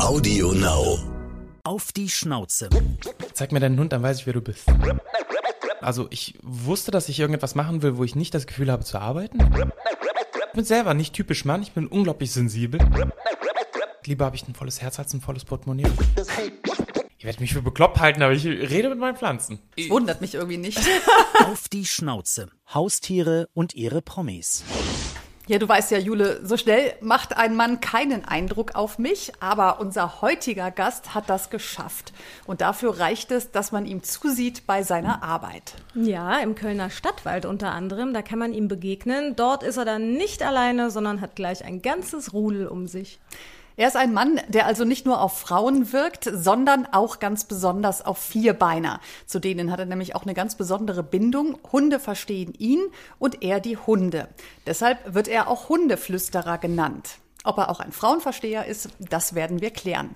Audio Now. Auf die Schnauze. Zeig mir deinen Hund, dann weiß ich, wer du bist. Also ich wusste, dass ich irgendetwas machen will, wo ich nicht das Gefühl habe zu arbeiten. Ich bin selber nicht typisch Mann, ich bin unglaublich sensibel. Lieber habe ich ein volles Herz als ein volles Portemonnaie. Ihr werdet mich für bekloppt halten, aber ich rede mit meinen Pflanzen. Das wundert mich irgendwie nicht. Auf die Schnauze. Haustiere und ihre Promis. Ja, du weißt ja, Jule, so schnell macht ein Mann keinen Eindruck auf mich, aber unser heutiger Gast hat das geschafft. Und dafür reicht es, dass man ihm zusieht bei seiner Arbeit. Ja, im Kölner Stadtwald unter anderem, da kann man ihm begegnen. Dort ist er dann nicht alleine, sondern hat gleich ein ganzes Rudel um sich. Er ist ein Mann, der also nicht nur auf Frauen wirkt, sondern auch ganz besonders auf Vierbeiner. Zu denen hat er nämlich auch eine ganz besondere Bindung. Hunde verstehen ihn und er die Hunde. Deshalb wird er auch Hundeflüsterer genannt. Ob er auch ein Frauenversteher ist, das werden wir klären.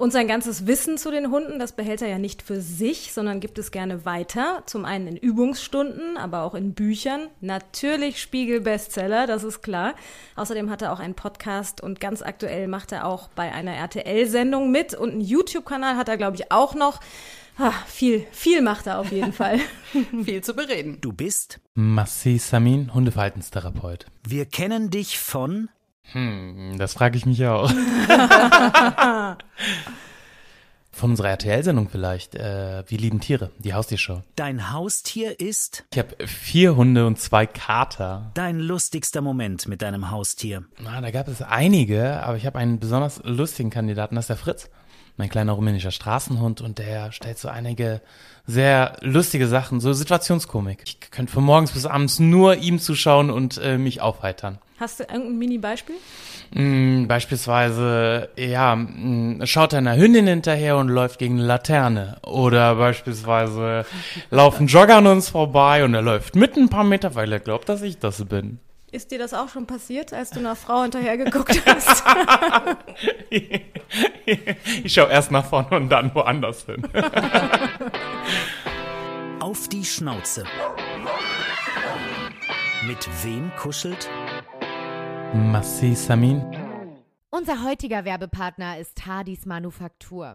Und sein ganzes Wissen zu den Hunden, das behält er ja nicht für sich, sondern gibt es gerne weiter. Zum einen in Übungsstunden, aber auch in Büchern. Natürlich Spiegel-Bestseller, das ist klar. Außerdem hat er auch einen Podcast und ganz aktuell macht er auch bei einer RTL-Sendung mit. Und einen YouTube-Kanal hat er, glaube ich, auch noch. Ah, viel, viel macht er auf jeden Fall. Viel zu bereden. Du bist? Massi Samin, Hundeverhaltenstherapeut. Wir kennen dich von? Hm, das frage ich mich auch. Von unserer RTL-Sendung vielleicht. Äh, wir lieben Tiere, die Haustiershow. Dein Haustier ist? Ich habe vier Hunde und zwei Kater. Dein lustigster Moment mit deinem Haustier. Na, da gab es einige, aber ich habe einen besonders lustigen Kandidaten, das ist der Fritz. Mein kleiner rumänischer Straßenhund und der stellt so einige sehr lustige Sachen, so Situationskomik. Ich könnte von morgens bis abends nur ihm zuschauen und äh, mich aufheitern. Hast du irgendein Mini-Beispiel? Mm, beispielsweise, ja, mm, schaut einer Hündin hinterher und läuft gegen eine Laterne. Oder beispielsweise laufen Jogger an uns vorbei und er läuft mit ein paar Meter, weil er glaubt, dass ich das bin. Ist dir das auch schon passiert, als du einer Frau hinterher geguckt hast? ich schaue erst nach vorne und dann woanders hin. Auf die Schnauze. Mit wem kuschelt? Massi Samin. Unser heutiger Werbepartner ist Hadis Manufaktur.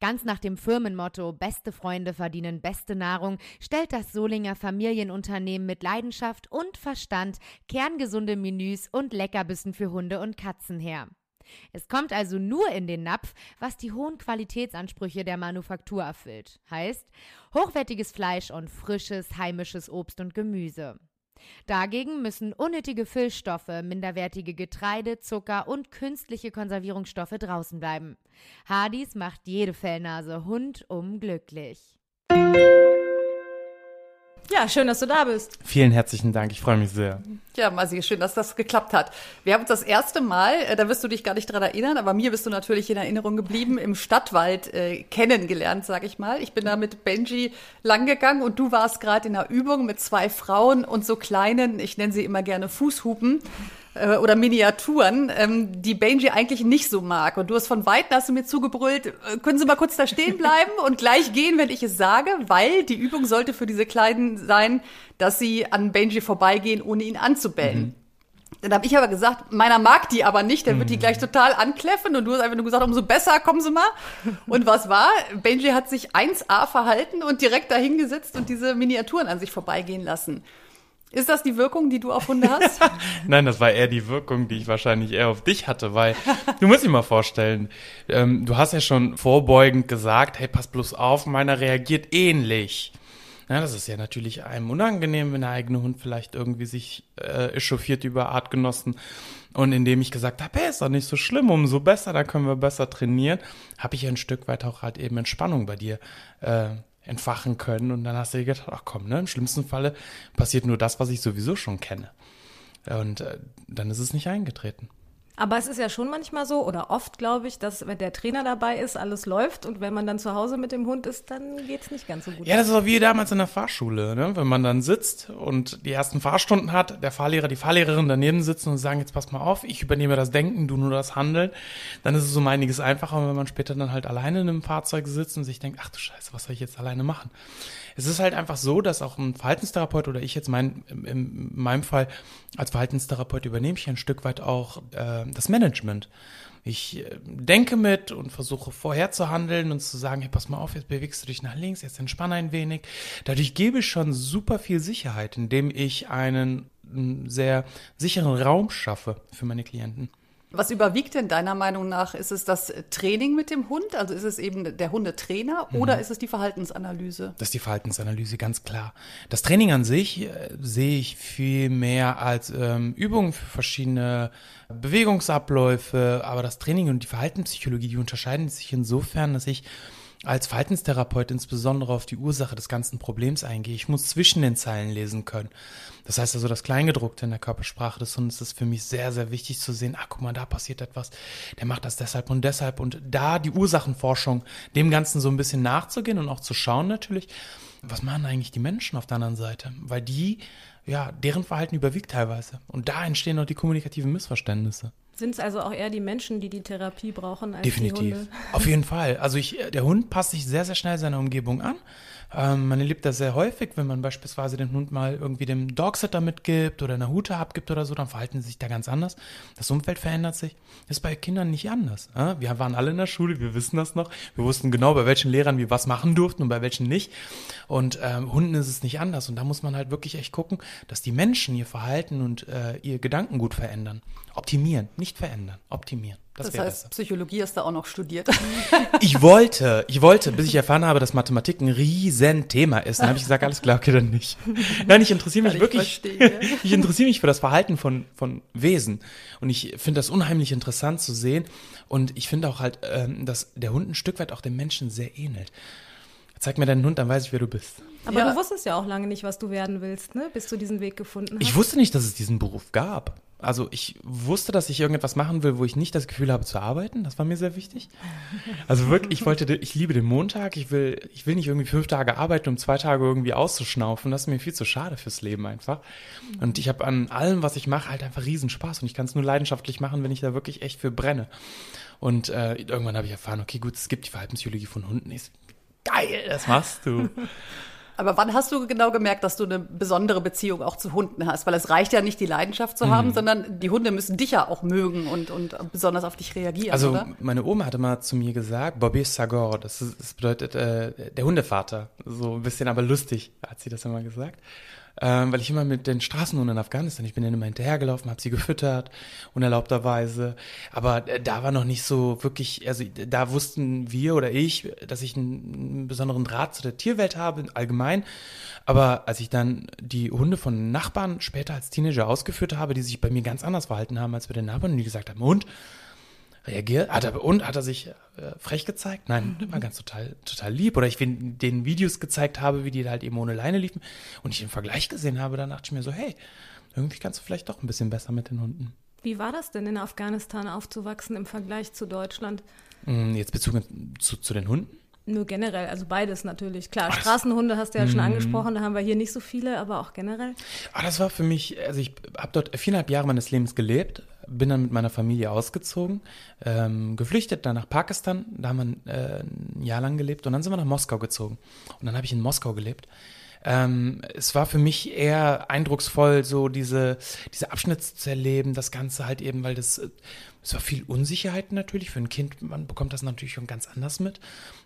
Ganz nach dem Firmenmotto Beste Freunde verdienen beste Nahrung stellt das Solinger Familienunternehmen mit Leidenschaft und Verstand kerngesunde Menüs und Leckerbissen für Hunde und Katzen her. Es kommt also nur in den Napf, was die hohen Qualitätsansprüche der Manufaktur erfüllt. Heißt, hochwertiges Fleisch und frisches, heimisches Obst und Gemüse. Dagegen müssen unnötige Füllstoffe, minderwertige Getreide, Zucker und künstliche Konservierungsstoffe draußen bleiben. Hardys macht jede Fellnase rundum glücklich. Ja, schön, dass du da bist. Vielen herzlichen Dank, ich freue mich sehr. Ja, Masi, schön, dass das geklappt hat. Wir haben uns das erste Mal, äh, da wirst du dich gar nicht dran erinnern, aber mir bist du natürlich in Erinnerung geblieben, im Stadtwald äh, kennengelernt, sag ich mal. Ich bin da mit Benji langgegangen und du warst gerade in einer Übung mit zwei Frauen und so kleinen, ich nenne sie immer gerne Fußhupen äh, oder Miniaturen, ähm, die Benji eigentlich nicht so mag. Und du hast von Weitem hast du mir zugebrüllt, äh, können Sie mal kurz da stehen bleiben und gleich gehen, wenn ich es sage, weil die Übung sollte für diese Kleinen sein, dass sie an Benji vorbeigehen, ohne ihn anzubellen. Mhm. Dann habe ich aber gesagt, meiner mag die aber nicht, der wird die gleich total ankläffen und du hast einfach nur gesagt, umso besser, kommen Sie mal. Und was war? Benji hat sich 1A verhalten und direkt dahingesetzt und diese Miniaturen an sich vorbeigehen lassen. Ist das die Wirkung, die du auf Hunde hast? Nein, das war eher die Wirkung, die ich wahrscheinlich eher auf dich hatte, weil du musst dir mal vorstellen, ähm, du hast ja schon vorbeugend gesagt, hey, pass bloß auf, meiner reagiert ähnlich. Ja, das ist ja natürlich einem unangenehm, wenn der eigene Hund vielleicht irgendwie sich äh, echauffiert über Artgenossen. Und indem ich gesagt habe, hey, ist doch nicht so schlimm, umso besser, da können wir besser trainieren, habe ich ein Stück weit auch halt eben Entspannung bei dir äh, entfachen können. Und dann hast du dir gedacht, ach komm, ne, im schlimmsten Falle passiert nur das, was ich sowieso schon kenne. Und äh, dann ist es nicht eingetreten. Aber es ist ja schon manchmal so, oder oft glaube ich, dass wenn der Trainer dabei ist, alles läuft und wenn man dann zu Hause mit dem Hund ist, dann geht es nicht ganz so gut. Ja, das ist auch wie damals in der Fahrschule, ne? wenn man dann sitzt und die ersten Fahrstunden hat, der Fahrlehrer, die Fahrlehrerin daneben sitzen und sagen, jetzt pass mal auf, ich übernehme das Denken, du nur das Handeln, dann ist es um einiges einfacher, wenn man später dann halt alleine in einem Fahrzeug sitzt und sich denkt, ach du Scheiße, was soll ich jetzt alleine machen? Es ist halt einfach so, dass auch ein Verhaltenstherapeut oder ich jetzt mein, in, in meinem Fall als Verhaltenstherapeut übernehme ich ein Stück weit auch äh, das Management. Ich äh, denke mit und versuche vorher zu handeln und zu sagen, hey, pass mal auf, jetzt bewegst du dich nach links, jetzt entspann ein wenig. Dadurch gebe ich schon super viel Sicherheit, indem ich einen sehr sicheren Raum schaffe für meine Klienten. Was überwiegt denn deiner Meinung nach? Ist es das Training mit dem Hund? Also ist es eben der Hundetrainer Mhm. oder ist es die Verhaltensanalyse? Das ist die Verhaltensanalyse, ganz klar. Das Training an sich äh, sehe ich viel mehr als ähm, Übung für verschiedene Bewegungsabläufe, aber das Training und die Verhaltenspsychologie, die unterscheiden sich insofern, dass ich als Verhaltenstherapeut insbesondere auf die Ursache des ganzen Problems eingehe. Ich muss zwischen den Zeilen lesen können. Das heißt also, das Kleingedruckte in der Körpersprache des Hundes ist für mich sehr, sehr wichtig zu sehen. Ah, guck mal, da passiert etwas. Der macht das deshalb und deshalb. Und da die Ursachenforschung, dem Ganzen so ein bisschen nachzugehen und auch zu schauen natürlich, was machen eigentlich die Menschen auf der anderen Seite? Weil die, ja, deren Verhalten überwiegt teilweise. Und da entstehen auch die kommunikativen Missverständnisse. Sind es also auch eher die Menschen, die die Therapie brauchen, als die Definitiv. Hunde? Auf jeden Fall. Also ich, der Hund passt sich sehr, sehr schnell seiner Umgebung an. Ähm, man erlebt das sehr häufig, wenn man beispielsweise den Hund mal irgendwie dem Dogsitter mitgibt oder eine Hute abgibt oder so, dann verhalten sie sich da ganz anders. Das Umfeld verändert sich. Das ist bei Kindern nicht anders. Ja? Wir waren alle in der Schule, wir wissen das noch. Wir wussten genau, bei welchen Lehrern wir was machen durften und bei welchen nicht. Und ähm, Hunden ist es nicht anders. Und da muss man halt wirklich echt gucken, dass die Menschen ihr Verhalten und äh, ihr Gedankengut verändern. Optimieren, nicht verändern, optimieren. Das, Das, heißt, besser. Psychologie hast du auch noch studiert. Ich wollte, ich wollte, bis ich erfahren habe, dass Mathematik ein riesen Thema ist. Dann habe ich gesagt, alles klar, okay, dann nicht. Nein, ich interessiere mich Kann ich wirklich. ja. ich interessiere mich für das Verhalten von, von Wesen. Und ich finde das unheimlich interessant zu sehen. Und ich finde auch halt, ähm, dass der Hund ein Stück weit auch dem Menschen sehr ähnelt. Zeig mir deinen Hund, dann weiß ich, wer du bist. Aber Ja. du wusstest ja auch lange nicht, was du werden willst, ne? bis du diesen Weg gefunden hast. Ich wusste nicht, dass es diesen Beruf gab. Also ich wusste, dass ich irgendetwas machen will, wo ich nicht das Gefühl habe zu arbeiten. Das war mir sehr wichtig. Also wirklich, ich wollte, ich liebe den Montag. Ich will, ich will nicht irgendwie fünf Tage arbeiten, um zwei Tage irgendwie auszuschnaufen. Das ist mir viel zu schade fürs Leben einfach. Und ich habe an allem, was ich mache, halt einfach riesen Spaß. Und ich kann es nur leidenschaftlich machen, wenn ich da wirklich echt für brenne. Und äh, irgendwann habe ich erfahren, okay, gut, es gibt die Verhaltenspsychologie von Hunden. So, geil, das machst du. Aber wann hast du genau gemerkt, dass du eine besondere Beziehung auch zu Hunden hast? Weil es reicht ja nicht, die Leidenschaft zu Mhm. haben, sondern die Hunde müssen dich ja auch mögen und, und besonders auf dich reagieren, Also oder? meine Oma hatte mal zu mir gesagt, Bobby Sagor, das, ist, das bedeutet äh, der Hundevater. So ein bisschen aber lustig hat sie das immer gesagt. Ähm, weil ich immer mit den Straßenhunden in Afghanistan, ich bin denen immer hinterhergelaufen, habe sie gefüttert, unerlaubterweise. Aber äh, da war noch nicht so wirklich, also da wussten wir oder ich, dass ich einen, besonderen Draht zu der Tierwelt habe, allgemein. Aber als ich dann die Hunde von Nachbarn später als Teenager ausgeführt habe, die sich bei mir ganz anders verhalten haben als bei den Nachbarn, und die gesagt haben, Hund, reagiert? Hat er, und hat er sich äh, frech gezeigt? Nein, der war ganz total, total lieb. Oder ich den Videos gezeigt habe, wie die halt eben ohne Leine liefen und ich den Vergleich gesehen habe, dann dachte ich mir so, hey, irgendwie kannst du vielleicht doch ein bisschen besser mit den Hunden. Wie war das denn in Afghanistan aufzuwachsen im Vergleich zu Deutschland? Hm, Jetzt bezogen zu, zu den Hunden? Nur generell, also beides natürlich. Klar, Straßenhunde hast du ja schon angesprochen, da haben wir hier nicht so viele, aber auch generell. Ah, das war für mich, also ich habe dort viereinhalb Jahre meines Lebens gelebt, bin dann mit meiner Familie ausgezogen, ähm, geflüchtet, dann nach Pakistan, da haben wir äh, ein Jahr lang gelebt und dann sind wir nach Moskau gezogen. Und dann habe ich in Moskau gelebt. Ähm, es war für mich eher eindrucksvoll, so diese, diese Abschnitte zu erleben, das Ganze halt eben, weil das, äh, es war viel Unsicherheit natürlich für ein Kind, man bekommt das natürlich schon ganz anders mit.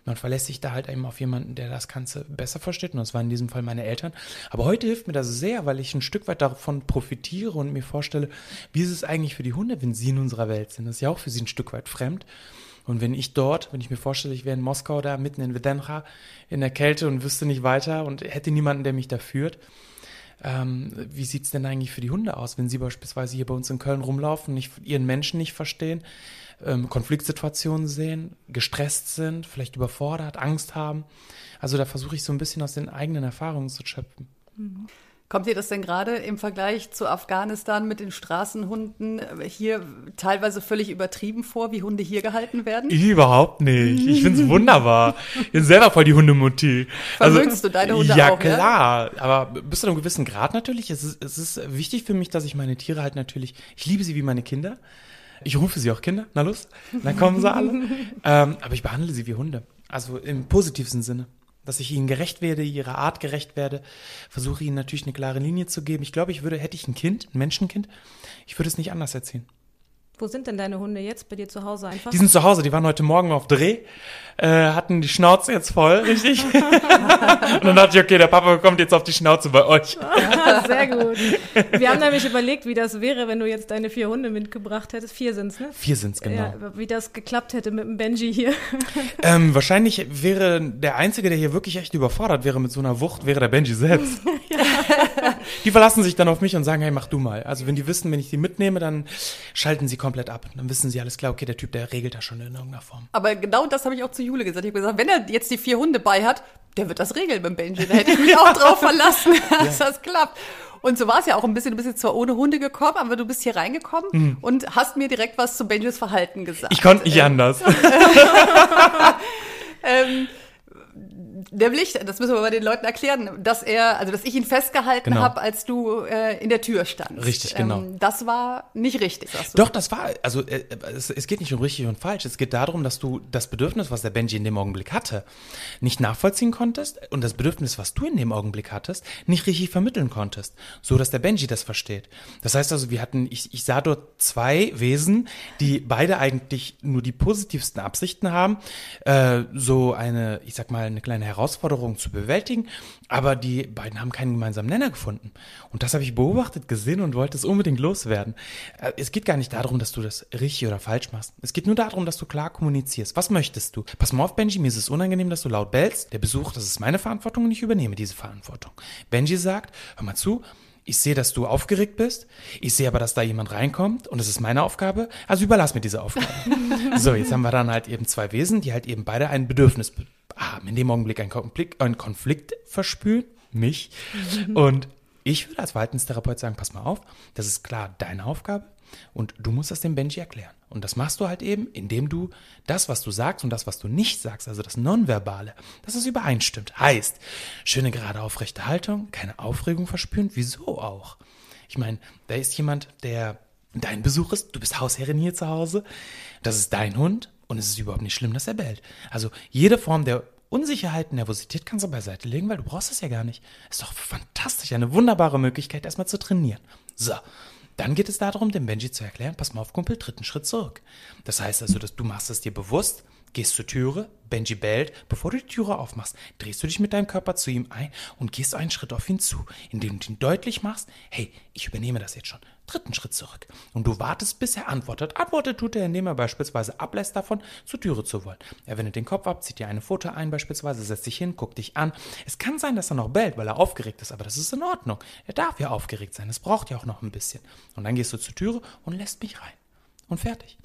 Man verlässt sich da halt eben auf jemanden, der das Ganze besser versteht und das waren in diesem Fall meine Eltern. Aber heute hilft mir das sehr, weil ich ein Stück weit davon profitiere und mir vorstelle, wie ist es eigentlich für die Hunde, wenn sie in unserer Welt sind. Das ist ja auch für sie ein Stück weit fremd. Und wenn ich dort, wenn ich mir vorstelle, ich wäre in Moskau da mitten in Vedencha in der Kälte und wüsste nicht weiter und hätte niemanden, der mich da führt, ähm, wie sieht's denn eigentlich für die Hunde aus, wenn sie beispielsweise hier bei uns in Köln rumlaufen, nicht, ihren Menschen nicht verstehen, ähm, Konfliktsituationen sehen, gestresst sind, vielleicht überfordert, Angst haben. Also da versuche ich so ein bisschen aus den eigenen Erfahrungen zu schöpfen. Kommt dir das denn gerade im Vergleich zu Afghanistan mit den Straßenhunden hier teilweise völlig übertrieben vor, wie Hunde hier gehalten werden? Überhaupt nicht. Ich find's wunderbar. Ich bin selber voll die Hundemutti. Vermögst du deine Hunde ja, auch, ja? klar. Aber bis zu einem gewissen Grad natürlich. Es ist, es ist wichtig für mich, dass ich meine Tiere halt natürlich, ich liebe sie wie meine Kinder. Ich rufe sie auch Kinder, na los, dann kommen sie alle. ähm, aber ich behandle sie wie Hunde. Also im positivsten Sinne. Dass ich ihnen gerecht werde, ihrer Art gerecht werde, versuche ihnen natürlich eine klare Linie zu geben. Ich glaube, ich würde, hätte ich ein Kind, ein Menschenkind, ich würde es nicht anders erziehen. Wo sind denn deine Hunde jetzt? Bei dir zu Hause einfach? Die sind zu Hause, die waren heute Morgen auf Dreh, äh, hatten die Schnauze jetzt voll, richtig? und dann dachte ich, okay, der Papa kommt jetzt auf die Schnauze bei euch. Sehr gut. Wir haben nämlich überlegt, wie das wäre, wenn du jetzt deine vier Hunde mitgebracht hättest. Vier sind's, ne? Vier sind's, genau. Ja, wie das geklappt hätte mit dem Benji hier. Ähm, wahrscheinlich wäre der Einzige, der hier wirklich echt überfordert wäre mit so einer Wucht, wäre der Benji selbst. die verlassen sich dann auf mich und sagen, hey, mach du mal. Also wenn die wissen, wenn ich die mitnehme, dann schalten sie komplett ab. Dann wissen sie alles klar, okay, der Typ, der regelt das schon in irgendeiner Form. Aber genau das habe ich auch zu Jule gesagt. Ich habe gesagt, wenn er jetzt die vier Hunde bei hat, der wird das regeln mit dem Benji. Da hätte ich mich auch drauf verlassen, dass das klappt. Und so war es ja auch ein bisschen. Du bist jetzt zwar ohne Hunde gekommen, aber du bist hier reingekommen und hast mir direkt was zu Benjis Verhalten gesagt. Ich konnte nicht anders. Ähm, nämlich, das müssen wir mal den Leuten erklären, dass er, also dass ich ihn festgehalten Genau. habe, als du äh, in der Tür standst. Richtig, genau. Ähm, das war nicht richtig. Doch, das war, also äh, es, es geht nicht um richtig und falsch. Es geht darum, dass du das Bedürfnis, was der Benji in dem Augenblick hatte, nicht nachvollziehen konntest und das Bedürfnis, was du in dem Augenblick hattest, nicht richtig vermitteln konntest, so dass der Benji das versteht. Das heißt also, wir hatten, ich, ich sah dort zwei Wesen, die beide eigentlich nur die positivsten Absichten haben, äh, so eine, ich sag mal, eine kleine Herausforderung zu bewältigen, aber die beiden haben keinen gemeinsamen Nenner gefunden. Und das habe ich beobachtet, gesehen und wollte es unbedingt loswerden. Äh, Es geht gar nicht darum, dass du das richtig oder falsch machst. Es geht nur darum, dass du klar kommunizierst. Was möchtest du? Pass mal auf, Benji, mir ist es unangenehm, dass du laut bellst. Der Besuch, das ist meine Verantwortung und ich übernehme diese Verantwortung. Benji sagt, hör mal zu, ich sehe, dass du aufgeregt bist. Ich sehe aber, dass da jemand reinkommt und es ist meine Aufgabe. Also überlass mir diese Aufgabe. so, jetzt haben wir dann halt eben zwei Wesen, die halt eben beide ein Bedürfnis be- haben. In dem Augenblick einen Konflikt, einen Konflikt verspüren. Mich. Und ich würde als Verhaltenstherapeut sagen, pass mal auf, das ist klar deine Aufgabe und du musst das dem Benji erklären. Und das machst du halt eben, indem du das, was du sagst und das, was du nicht sagst, also das Nonverbale, dass es übereinstimmt. Heißt, schöne gerade aufrechte Haltung, keine Aufregung verspüren. Wieso auch? Ich meine, da ist jemand, der dein Besuch ist, du bist Hausherrin hier zu Hause, das ist dein Hund und es ist überhaupt nicht schlimm, dass er bellt. Also jede Form der Unsicherheit, Nervosität kannst du beiseite legen, weil du brauchst es ja gar nicht. Ist doch fantastisch, eine wunderbare Möglichkeit, erstmal zu trainieren. So. Dann geht es darum, dem Benji zu erklären, pass mal auf, Kumpel, tritt einen Schritt zurück. Das heißt also, dass du machst es dir bewusst, gehst zur Türe, Benji bellt, bevor du die Türe aufmachst, drehst du dich mit deinem Körper zu ihm ein und gehst einen Schritt auf ihn zu, indem du ihm deutlich machst, hey, ich übernehme das jetzt schon. Tritt einen Schritt zurück. Und du wartest, bis er antwortet. Antwortet tut er, indem er beispielsweise ablässt davon, zur Türe zu wollen. Er wendet den Kopf ab, zieht dir eine Foto ein beispielsweise, setzt sich hin, guckt dich an. Es kann sein, dass er noch bellt, weil er aufgeregt ist, aber das ist in Ordnung. Er darf ja aufgeregt sein, es braucht ja auch noch ein bisschen. Und dann gehst du zur Türe und lässt mich rein. Und fertig.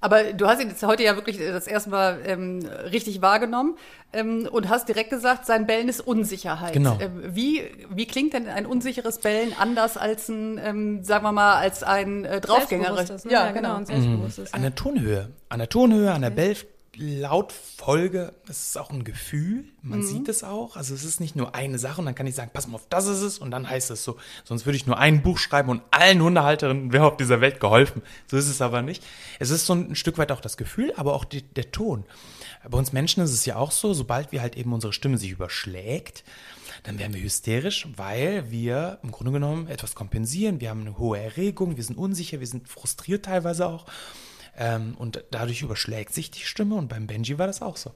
Aber du hast ihn jetzt heute ja wirklich das erste Mal ähm, richtig wahrgenommen ähm, und hast direkt gesagt, sein Bellen ist Unsicherheit. Genau. Ähm, wie, wie klingt denn ein unsicheres Bellen anders als ein, ähm, sagen wir mal, als ein äh, draufgängerisches? Ne? Ja, genau, ein selbstbewusstes. An ja. der Tonhöhe. An der Tonhöhe, an der Belllautfolge, es ist auch ein Gefühl. Man sieht es auch. Also es ist nicht nur eine Sache und dann kann ich sagen, pass mal auf, das ist es und dann heißt es so. Sonst würde ich nur ein Buch schreiben und allen Hundehalterinnen wäre auf dieser Welt geholfen. So ist es aber nicht. Es ist so ein Stück weit auch das Gefühl, aber auch die, der Ton. Bei uns Menschen ist es ja auch so, sobald wir halt eben unsere Stimme sich überschlägt, dann werden wir hysterisch, weil wir im Grunde genommen etwas kompensieren. Wir haben eine hohe Erregung, wir sind unsicher, wir sind frustriert teilweise auch. Ähm, und dadurch überschlägt sich die Stimme und beim Benji war das auch so.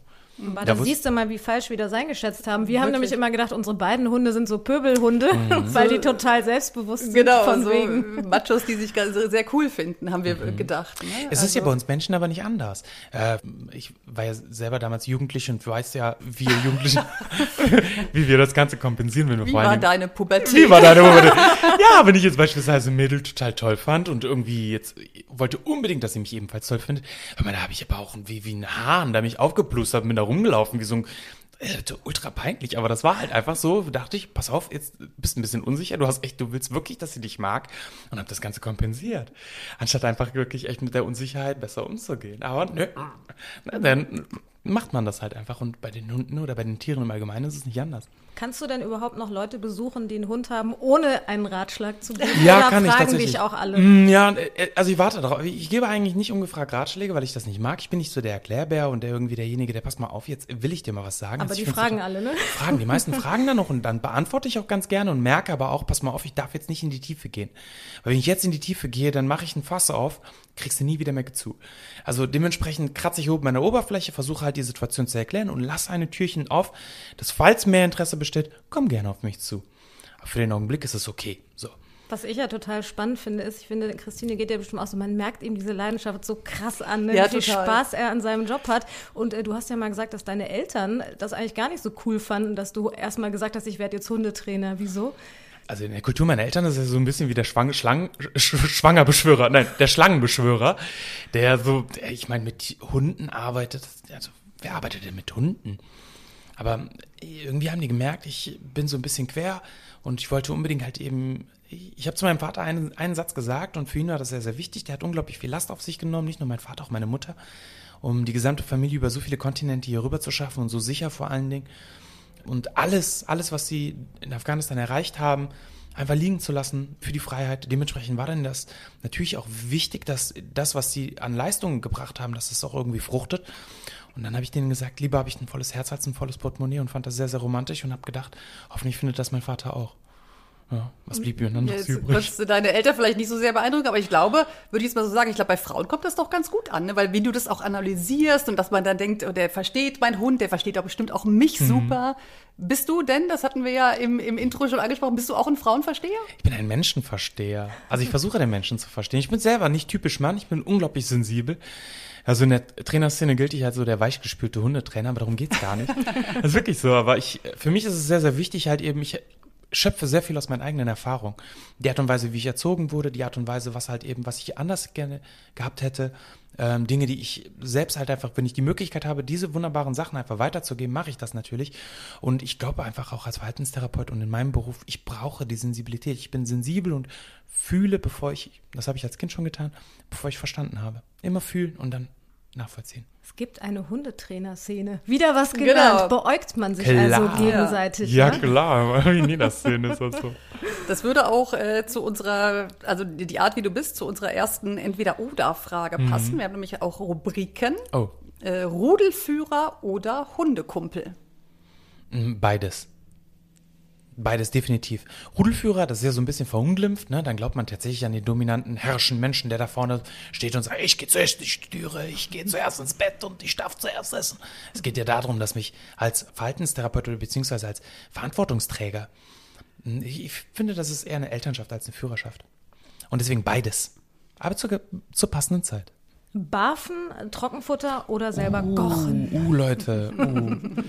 Aber Da siehst du mal, wie falsch wir das eingeschätzt haben. Wir haben nämlich immer gedacht, unsere beiden Hunde sind so Pöbelhunde, weil die total selbstbewusst sind. Genau, von so wegen. Machos, die sich sehr cool finden, haben wir äh, gedacht. Ne? Es ist ja Also- bei uns Menschen aber nicht anders. Äh, ich war ja selber damals jugendlich und weiß ja, wie Jugendlichen, wie wir das Ganze kompensieren, wenn wir Wie vor war deine Pubertät? Wie war deine Mutter? Ja, wenn ich jetzt beispielsweise ein Mädel total toll fand und irgendwie jetzt wollte unbedingt, dass sie mich ebenfalls toll findet, mal, da habe ich aber auch wie, wie ein Hahn, da mich aufgeplustert, bin da rumgelaufen, wie so ein äh, ultra peinlich, aber das war halt einfach so, dachte ich, pass auf, jetzt bist du ein bisschen unsicher, du hast echt, du willst wirklich, dass sie dich mag. Und habe das Ganze kompensiert, anstatt einfach wirklich echt mit der Unsicherheit besser umzugehen. Aber nö, na, dann macht man das halt einfach. Und bei den Hunden oder bei den Tieren im Allgemeinen ist es nicht anders. Kannst du denn überhaupt noch Leute besuchen, die einen Hund haben, ohne einen Ratschlag zu geben? Ja, Oder kann ich fragen tatsächlich. dich auch alle? Mm, Ja, äh, also ich warte darauf. Ich gebe eigentlich nicht ungefragt Ratschläge, weil ich das nicht mag. Ich bin nicht so der Erklärbär und der irgendwie derjenige, der pass mal auf, jetzt will ich dir mal was sagen. Aber Also die ich fragen alle, ne? Fragen, die meisten fragen dann noch und dann beantworte ich auch ganz gerne und merke aber auch, pass mal auf, ich darf jetzt nicht in die Tiefe gehen. Weil wenn ich jetzt in die Tiefe gehe, dann mache ich ein Fass auf, kriegst du nie wieder mehr zu. Also dementsprechend kratze ich oben meine Oberfläche, versuche halt die Situation zu erklären und lasse eine Türchen auf, dass falls mehr Interesse besteht, komm gerne auf mich zu. Aber für den Augenblick ist es okay. So. Was ich ja total spannend finde, ist, ich finde, Christine geht ja bestimmt auch so, man merkt ihm diese Leidenschaft so krass an, ne? Ja, wie viel total. Spaß er an seinem Job hat. Und äh, du hast ja mal gesagt, dass deine Eltern das eigentlich gar nicht so cool fanden, dass du erstmal gesagt hast, ich werde jetzt Hundetrainer. Wieso? Also in der Kultur meiner Eltern ist es so ein bisschen wie der Schwang, Schlang, Sch Schwangerbeschwörer, nein, der Schlangenbeschwörer, der so, der, ich meine, mit Hunden arbeitet. Also, wer arbeitet denn mit Hunden? Aber irgendwie haben die gemerkt, ich bin so ein bisschen quer und ich wollte unbedingt halt eben. Ich habe zu meinem Vater einen, einen Satz gesagt und für ihn war das sehr, sehr wichtig. Der hat unglaublich viel Last auf sich genommen, nicht nur mein Vater, auch meine Mutter, um die gesamte Familie über so viele Kontinente hier rüber zu schaffen und so sicher vor allen Dingen und alles, alles, was sie in Afghanistan erreicht haben, einfach liegen zu lassen für die Freiheit. Dementsprechend war dann das natürlich auch wichtig, dass das, was sie an Leistungen gebracht haben, dass es auch irgendwie fruchtet. Und dann habe ich denen gesagt, lieber habe ich ein volles Herz als ein volles Portemonnaie und fand das sehr, sehr romantisch und habe gedacht, hoffentlich findet das mein Vater auch. Ja, was blieb mir dann noch Jetzt übrig? wirst du deine Eltern vielleicht nicht so sehr beeindrucken, aber ich glaube, würde ich jetzt mal so sagen, ich glaube, bei Frauen kommt das doch ganz gut an, ne? weil wie du das auch analysierst und dass man dann denkt, oh, der versteht meinen Hund, der versteht doch bestimmt auch mich Mhm. super. Bist du denn, das hatten wir ja im, im Intro schon angesprochen, bist du auch ein Frauenversteher? Ich bin ein Menschenversteher. Also ich versuche den Menschen zu verstehen. Ich bin selber nicht typisch Mann, ich bin unglaublich sensibel. Also in der Trainerszene gilt ich als so der weichgespülte Hundetrainer, aber darum geht's gar nicht. Das ist wirklich so. Aber ich, für mich ist es sehr, sehr wichtig, halt eben, ich schöpfe sehr viel aus meinen eigenen Erfahrungen. Die Art und Weise, wie ich erzogen wurde, die Art und Weise, was halt eben, was ich anders gerne gehabt hätte, ähm, Dinge, die ich selbst halt einfach, wenn ich die Möglichkeit habe, diese wunderbaren Sachen einfach weiterzugeben, mache ich das natürlich. Und ich glaube einfach auch als Verhaltenstherapeut und in meinem Beruf, ich brauche die Sensibilität. Ich bin sensibel und fühle, bevor ich, das habe ich als Kind schon getan, bevor ich verstanden habe. Immer fühlen und dann nachvollziehen. Es gibt eine Hundetrainer-Szene. Wieder was gelernt. Genau. Beäugt man sich Klar. also gegenseitig. Ja, ne? klar, in jeder Szene ist das so. Das würde auch äh, zu unserer, also die die Art, wie du bist, zu unserer ersten Entweder-Oder-Frage Mhm. passen. Wir haben nämlich auch Rubriken. Oh, Äh, Rudelführer oder Hundekumpel? mm, beides. Beides definitiv. Rudelführer, das ist ja so ein bisschen verunglimpft, ne? Dann glaubt man tatsächlich an den dominanten, herrschen Menschen, der da vorne steht und sagt, ich gehe zuerst die Türe, ich gehe zuerst ins Bett und ich darf zuerst essen. Es geht ja darum, dass mich als Verhaltenstherapeut oder beziehungsweise als Verantwortungsträger, ich, ich finde, das ist eher eine Elternschaft als eine Führerschaft. Und deswegen beides. Aber zur, zur passenden Zeit. Barfen, Trockenfutter oder selber kochen? Uh, Leute. Uh.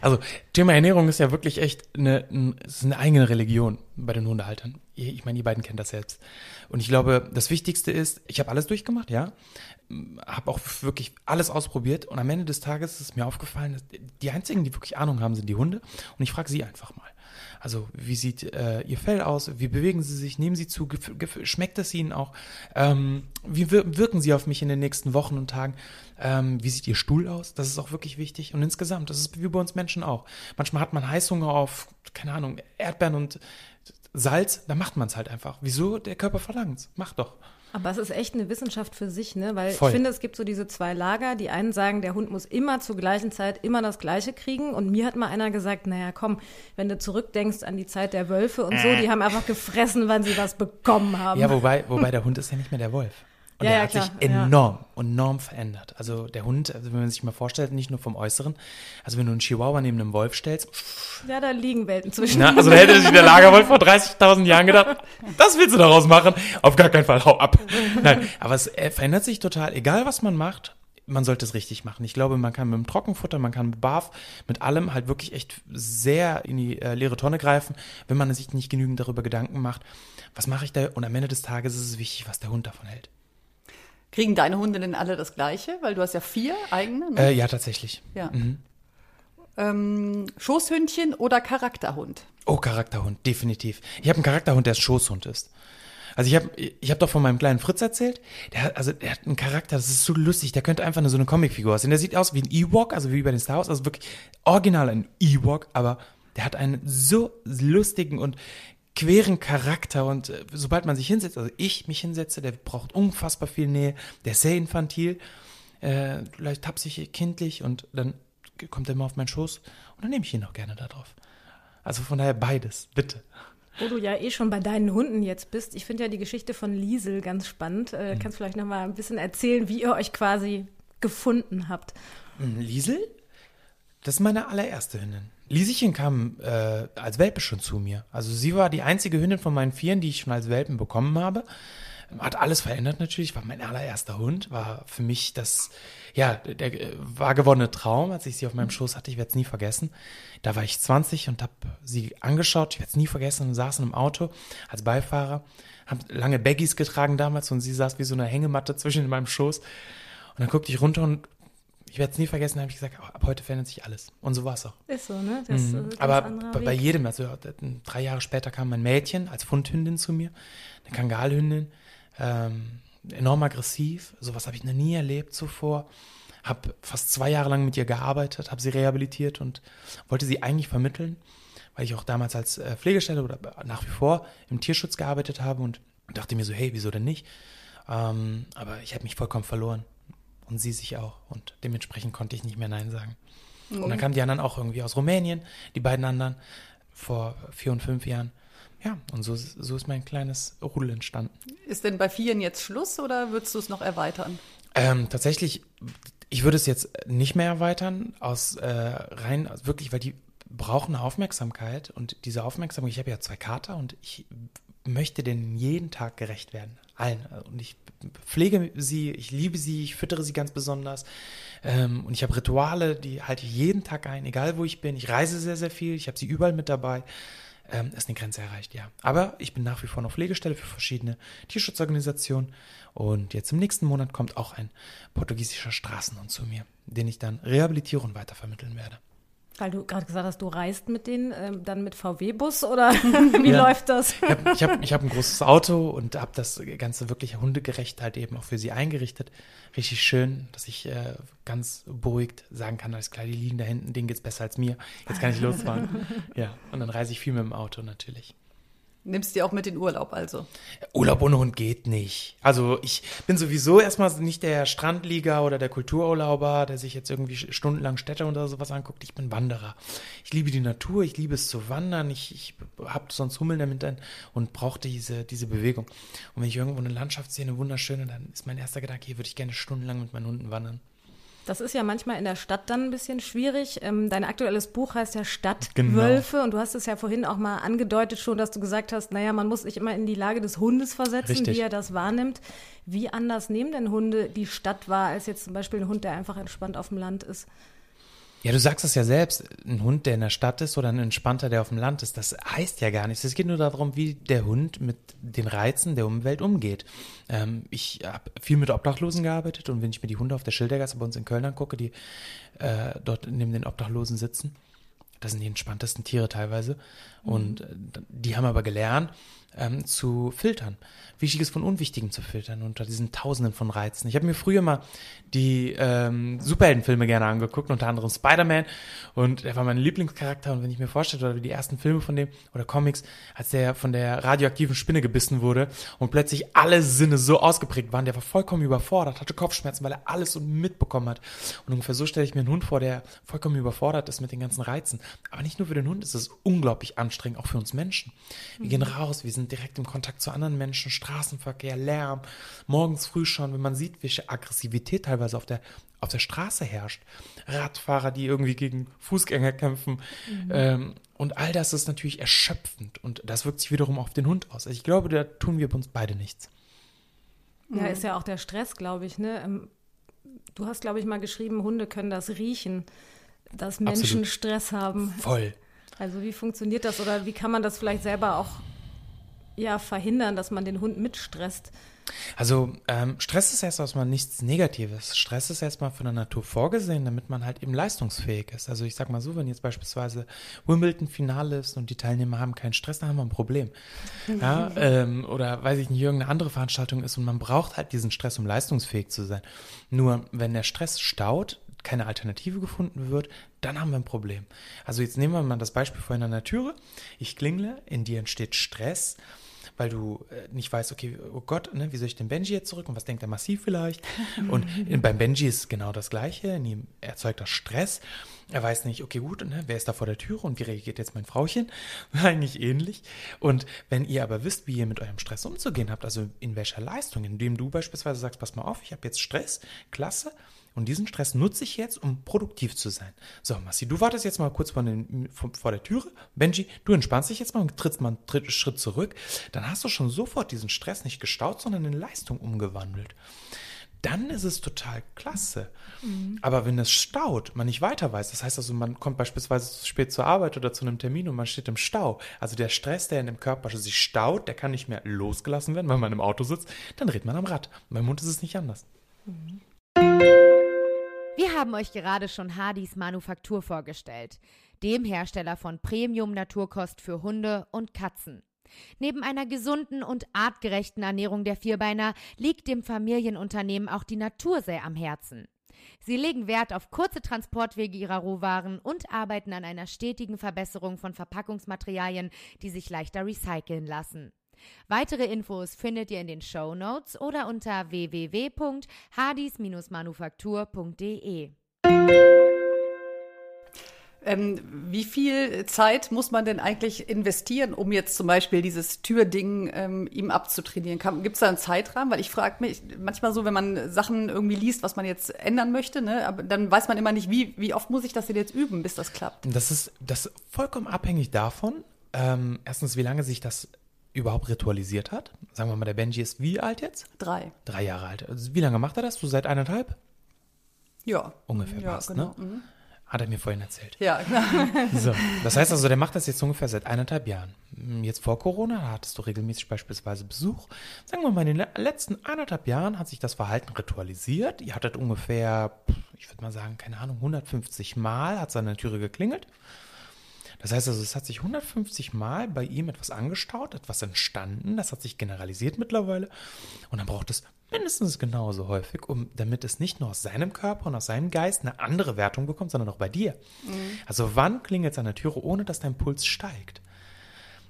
Also, Thema Ernährung ist ja wirklich echt eine, eine eigene Religion bei den Hundehaltern. Ihr- Ich meine, die beiden kennen das selbst. Und ich glaube, das Wichtigste ist, ich habe alles durchgemacht, ja. Habe auch wirklich alles ausprobiert. Und am Ende des Tages ist mir aufgefallen, dass die einzigen, die wirklich Ahnung haben, sind die Hunde. Und ich frage sie einfach mal. Also, wie sieht äh, ihr Fell aus? Wie bewegen sie sich? Nehmen sie zu? Schmeckt es ihnen auch? Ähm, wie wir wirken sie auf mich in den nächsten Wochen und Tagen? Ähm, wie sieht ihr Stuhl aus? Das ist auch wirklich wichtig. Und insgesamt, das ist wie bei uns Menschen auch. Manchmal hat man Heißhunger auf, keine Ahnung, Erdbeeren und Salz, dann macht man es halt einfach. Wieso? Der Körper verlangt's. Mach doch. Aber es ist echt eine Wissenschaft für sich, ne? Weil Voll. ich finde, es gibt so diese zwei Lager. Die einen sagen, der Hund muss immer zur gleichen Zeit immer das Gleiche kriegen. Und mir hat mal einer gesagt, naja, komm, wenn du zurückdenkst an die Zeit der Wölfe und so, die haben einfach gefressen, wann sie was bekommen haben. Ja, wobei, wobei der Hund ist ja nicht mehr der Wolf. Und Ja, der ja, hat klar, sich ja. enorm, enorm verändert. Also der Hund, also wenn man sich mal vorstellt, nicht nur vom Äußeren, also wenn du einen Chihuahua neben einem Wolf stellst, ja, da liegen Welten zwischen. na, also da hätte sich der Lagerwolf vor 30.000 Jahren gedacht, das willst du daraus machen? Auf gar keinen Fall, hau ab. Nein, aber es verändert sich total, egal was man macht, man sollte es richtig machen. Ich glaube, man kann mit dem Trockenfutter, man kann mit Barf, mit allem halt wirklich echt sehr in die äh, leere Tonne greifen, wenn man sich nicht genügend darüber Gedanken macht, was mache ich da? Und am Ende des Tages ist es wichtig, was der Hund davon hält. Kriegen deine Hunde denn alle das Gleiche? Weil du hast ja vier eigene. Ne? Äh, ja, tatsächlich. ja. Ähm, Schoßhündchen oder Charakterhund? Oh, Charakterhund, definitiv. Ich habe einen Charakterhund, der Schoßhund ist. Also ich habe ich hab doch von meinem kleinen Fritz erzählt. Der hat, also der hat einen Charakter, das ist so lustig. Der könnte einfach nur so eine Comicfigur aussehen. Der sieht aus wie ein Ewok, also wie bei den Star Wars, also wirklich original ein Ewok, aber der hat einen so lustigen und queren Charakter und äh, sobald man sich hinsetzt, also ich mich hinsetze, der braucht unfassbar viel Nähe, der ist sehr infantil, äh, vielleicht tapsig, kindlich und dann kommt er immer auf meinen Schoß und dann nehme ich ihn auch gerne da drauf. Also von daher beides, bitte. Wo du ja eh schon bei deinen Hunden jetzt bist, ich finde ja die Geschichte von Liesel ganz spannend. Äh, mhm. Kannst vielleicht noch mal ein bisschen erzählen, wie ihr euch quasi gefunden habt? Hm, Liesel? Das ist meine allererste Hündin. Lieschen kam äh, als Welpe schon zu mir. Also sie war die einzige Hündin von meinen Vieren, die ich schon als Welpen bekommen habe. Hat alles verändert natürlich, war mein allererster Hund, war für mich das, ja, der äh, wahr gewordene Traum, als ich sie auf meinem Schoß hatte, ich werde es nie vergessen. Da war ich 20 und habe sie angeschaut, ich werde es nie vergessen und saß in einem Auto als Beifahrer, habe lange Baggies getragen damals und sie saß wie so eine Hängematte zwischen meinem Schoß. Und dann guckte ich runter und ich werde es nie vergessen, habe ich gesagt, ab heute verändert sich alles. Und so war es auch. Ist so, ne? Das, mhm. Aber bei, bei, jedem, also drei Jahre später kam mein Mädchen als Fundhündin zu mir, eine Kangalhündin, ähm, enorm aggressiv, sowas habe ich noch nie erlebt zuvor. Habe fast zwei Jahre lang mit ihr gearbeitet, habe sie rehabilitiert und wollte sie eigentlich vermitteln, weil ich auch damals als äh, Pflegestelle oder nach wie vor im Tierschutz gearbeitet habe und dachte mir so, hey, wieso denn nicht? Ähm, aber ich habe mich vollkommen verloren und sie sich auch. Und dementsprechend konnte ich nicht mehr Nein sagen. Mhm. Und dann kamen die anderen auch irgendwie aus Rumänien, die beiden anderen, vor vier und fünf Jahren. Ja, und so, so ist mein kleines Rudel entstanden. Ist denn bei vieren jetzt Schluss oder würdest du es noch erweitern? Ähm, tatsächlich, ich würde es jetzt nicht mehr erweitern, aus äh, rein, also wirklich, weil die brauchen Aufmerksamkeit und diese Aufmerksamkeit, ich habe ja zwei Kater und ich möchte denen jeden Tag gerecht werden. Allen. Und ich pflege sie, ich liebe sie, ich füttere sie ganz besonders. Ähm, und ich habe Rituale, die halte ich jeden Tag ein, egal wo ich bin. Ich reise sehr, sehr viel, ich habe sie überall mit dabei. Ähm, ist eine Grenze erreicht, ja. Aber ich bin nach wie vor noch Pflegestelle für verschiedene Tierschutzorganisationen. Und jetzt im nächsten Monat kommt auch ein portugiesischer Straßenhund zu mir, den ich dann rehabilitiere und weitervermitteln werde. Weil du gerade gesagt hast, du reist mit denen ähm, dann mit VW-Bus oder wie ja. läuft das? Ich habe ich hab, ich hab ein großes Auto und habe das Ganze wirklich hundegerecht halt eben auch für sie eingerichtet. Richtig schön, dass ich äh, ganz beruhigt sagen kann, alles klar, die liegen da hinten, denen geht's besser als mir. Jetzt kann ich losfahren. ja, und dann reise ich viel mit dem Auto natürlich. Nimmst du auch mit in Urlaub also? Urlaub ohne Hund geht nicht. Also ich bin sowieso erstmal nicht der Strandlieger oder der Kultururlauber, der sich jetzt irgendwie stundenlang Städte oder sowas anguckt. Ich bin Wanderer. Ich liebe die Natur, ich liebe es zu wandern. Ich, ich habe sonst Hummeln damit und brauche diese, diese Bewegung. Und wenn ich irgendwo eine Landschaft sehe, eine wunderschöne, dann ist mein erster Gedanke, hier würde ich gerne stundenlang mit meinen Hunden wandern. Das ist ja manchmal in der Stadt dann ein bisschen schwierig. Ähm, dein aktuelles Buch heißt ja Stadtwölfe genau. und du hast es ja vorhin auch mal angedeutet schon, dass du gesagt hast, naja, man muss sich immer in die Lage des Hundes versetzen, Richtig. wie er das wahrnimmt. Wie anders nehmen denn Hunde die Stadt wahr, als jetzt zum Beispiel ein Hund, der einfach entspannt auf dem Land ist? Ja, du sagst es ja selbst, ein Hund, der in der Stadt ist oder ein entspannter, der auf dem Land ist, das heißt ja gar nichts. Es geht nur darum, wie der Hund mit den Reizen der Umwelt umgeht. Ähm, ich habe viel mit Obdachlosen gearbeitet und wenn ich mir die Hunde auf der Schildergasse bei uns in Köln angucke, die äh, dort neben den Obdachlosen sitzen, das sind die entspanntesten Tiere teilweise. Und äh, die haben aber gelernt, ähm, zu filtern. Wichtiges von Unwichtigem zu filtern unter diesen Tausenden von Reizen. Ich habe mir früher mal die ähm, Superheldenfilme gerne angeguckt, unter anderem Spider-Man und er war mein Lieblingscharakter und wenn ich mir vorstelle, oder die ersten Filme von dem oder Comics, als der von der radioaktiven Spinne gebissen wurde und plötzlich alle Sinne so ausgeprägt waren, der war vollkommen überfordert, hatte Kopfschmerzen, weil er alles so mitbekommen hat. Und ungefähr so stelle ich mir einen Hund vor, der vollkommen überfordert ist mit den ganzen Reizen. Aber nicht nur für den Hund ist es unglaublich anstrengend, auch für uns Menschen. Wir gehen raus, wir sind direkt im Kontakt zu anderen Menschen, Straßenverkehr, Lärm, morgens früh schon, wenn man sieht, welche Aggressivität teilweise auf der, auf der Straße herrscht. Radfahrer, die irgendwie gegen Fußgänger kämpfen. Mhm. Ähm, und all das ist natürlich erschöpfend und das wirkt sich wiederum auf den Hund aus. Also ich glaube, da tun wir uns beide nichts. Ja, mhm. ist ja auch der Stress, glaube ich. Ne? Ähm, du hast, glaube ich, mal geschrieben, Hunde können das riechen, dass Menschen Absolut. Stress haben. Voll. Also wie funktioniert das oder wie kann man das vielleicht selber auch ja verhindern, dass man den Hund mitstresst? Also ähm, Stress ist erstmal nichts Negatives. Stress ist erstmal von der Natur vorgesehen, damit man halt eben leistungsfähig ist. Also ich sag mal so, wenn jetzt beispielsweise Wimbledon Finale ist und die Teilnehmer haben keinen Stress, dann haben wir ein Problem. Ja, ähm, oder weiß ich nicht, irgendeine andere Veranstaltung ist und man braucht halt diesen Stress, um leistungsfähig zu sein. Nur wenn der Stress staut, keine Alternative gefunden wird, dann haben wir ein Problem. Also jetzt nehmen wir mal das Beispiel vorhin an der Türe. Ich klingle, in dir entsteht Stress weil du äh, nicht weißt, okay, oh Gott, ne, wie soll ich den Benji jetzt zurück und was denkt er massiv vielleicht? Und beim Benji ist genau das Gleiche, in ihm erzeugt das Stress. Er weiß nicht, okay, gut, ne, wer ist da vor der Türe und wie reagiert jetzt mein Frauchen? Eigentlich ähnlich. Und wenn ihr aber wisst, wie ihr mit eurem Stress umzugehen habt, also in welcher Leistung, indem du beispielsweise sagst, pass mal auf, ich habe jetzt Stress, klasse, und diesen Stress nutze ich jetzt, um produktiv zu sein. So, Massi, du wartest jetzt mal kurz vor, den, vor der Türe. Benji, du entspannst dich jetzt mal und trittst mal einen Schritt zurück. Dann hast du schon sofort diesen Stress nicht gestaut, sondern in Leistung umgewandelt dann ist es total klasse. Mhm. Aber wenn es staut, man nicht weiter weiß, das heißt also, man kommt beispielsweise zu spät zur Arbeit oder zu einem Termin und man steht im Stau. Also der Stress, der in dem Körper sich staut, der kann nicht mehr losgelassen werden, weil man im Auto sitzt, dann dreht man am Rad. Beim Mund ist es nicht anders. Mhm. Wir haben euch gerade schon Hardys Manufaktur vorgestellt, dem Hersteller von Premium-Naturkost für Hunde und Katzen. Neben einer gesunden und artgerechten Ernährung der Vierbeiner liegt dem Familienunternehmen auch die Natur sehr am Herzen. Sie legen Wert auf kurze Transportwege ihrer Rohwaren und arbeiten an einer stetigen Verbesserung von Verpackungsmaterialien, die sich leichter recyceln lassen. Weitere Infos findet ihr in den Show Notes oder unter www.hadis-manufaktur.de. Ähm, wie viel Zeit muss man denn eigentlich investieren, um jetzt zum Beispiel dieses Türding ähm, ihm abzutrainieren? Gibt es da einen Zeitrahmen? Weil ich frage mich manchmal so, wenn man Sachen irgendwie liest, was man jetzt ändern möchte, ne, aber dann weiß man immer nicht, wie, wie oft muss ich das denn jetzt üben, bis das klappt? Das ist, das ist vollkommen abhängig davon, ähm, erstens, wie lange sich das überhaupt ritualisiert hat. Sagen wir mal, der Benji ist wie alt jetzt? Drei. Drei Jahre alt. Also wie lange macht er das? So seit eineinhalb? Ja. Ungefähr ja, passt, genau. ne? Mhm. Hat er mir vorhin erzählt. Ja, klar. So, das heißt also, der macht das jetzt ungefähr seit eineinhalb Jahren. Jetzt vor Corona, da hattest du regelmäßig beispielsweise Besuch. Sagen wir mal, in den letzten eineinhalb Jahren hat sich das Verhalten ritualisiert. Ihr hattet ungefähr, ich würde mal sagen, keine Ahnung, 150 Mal hat seine Türe geklingelt. Das heißt also, es hat sich 150 Mal bei ihm etwas angestaut, etwas entstanden, das hat sich generalisiert mittlerweile und dann braucht es mindestens genauso häufig, um, damit es nicht nur aus seinem Körper und aus seinem Geist eine andere Wertung bekommt, sondern auch bei dir. Mhm. Also wann klingelt es an der Türe, ohne dass dein Puls steigt?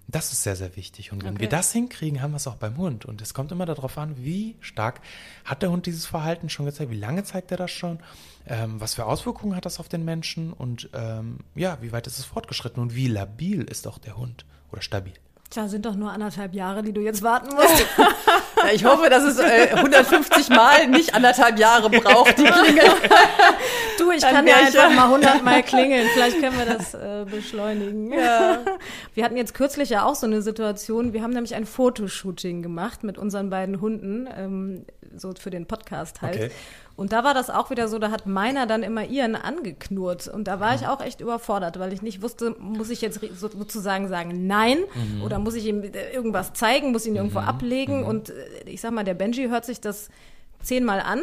Das ist sehr, sehr wichtig. Und wenn okay. wir das hinkriegen, haben wir es auch beim Hund. Und es kommt immer darauf an, wie stark hat der Hund dieses Verhalten schon gezeigt, wie lange zeigt er das schon, ähm, was für Auswirkungen hat das auf den Menschen und ähm, ja, wie weit ist es fortgeschritten und wie labil ist auch der Hund oder stabil. Tja, sind doch nur anderthalb Jahre, die du jetzt warten musst. ja, ich hoffe, dass es äh, 150 Mal nicht anderthalb Jahre braucht, die Klingel. du, ich Dann kann ja einfach mal 100 Mal klingeln. Vielleicht können wir das äh, beschleunigen. Ja. Wir hatten jetzt kürzlich ja auch so eine Situation. Wir haben nämlich ein Fotoshooting gemacht mit unseren beiden Hunden, ähm, so für den Podcast halt. Okay. Und da war das auch wieder so, da hat meiner dann immer ihren angeknurrt. Und da war ich auch echt überfordert, weil ich nicht wusste, muss ich jetzt sozusagen sagen Nein mhm. oder muss ich ihm irgendwas zeigen, muss ihn irgendwo mhm. ablegen. Mhm. Und äh, ich sag mal, der Benji hört sich das zehnmal an,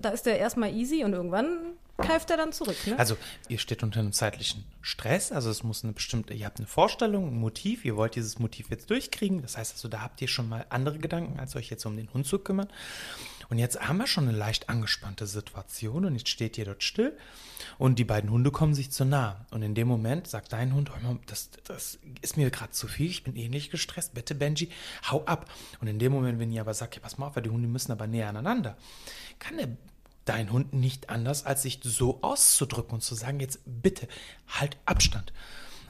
da ist der erstmal easy und irgendwann keift er dann zurück. Ne? Also ihr steht unter einem zeitlichen Stress, also es muss eine bestimmte, ihr habt eine Vorstellung, ein Motiv, ihr wollt dieses Motiv jetzt durchkriegen. Das heißt also, da habt ihr schon mal andere Gedanken, als euch jetzt um den Hund zu kümmern. Und jetzt haben wir schon eine leicht angespannte Situation und jetzt steht ihr dort still und die beiden Hunde kommen sich zu nah. Und in dem Moment sagt dein Hund, oh, das, das ist mir gerade zu viel, ich bin ähnlich eh gestresst, bitte Benji, hau ab. Und in dem Moment, wenn ihr aber sagt, ja, pass mal auf, die Hunde müssen aber näher aneinander, kann der dein Hund nicht anders, als sich so auszudrücken und zu sagen, jetzt bitte, halt Abstand.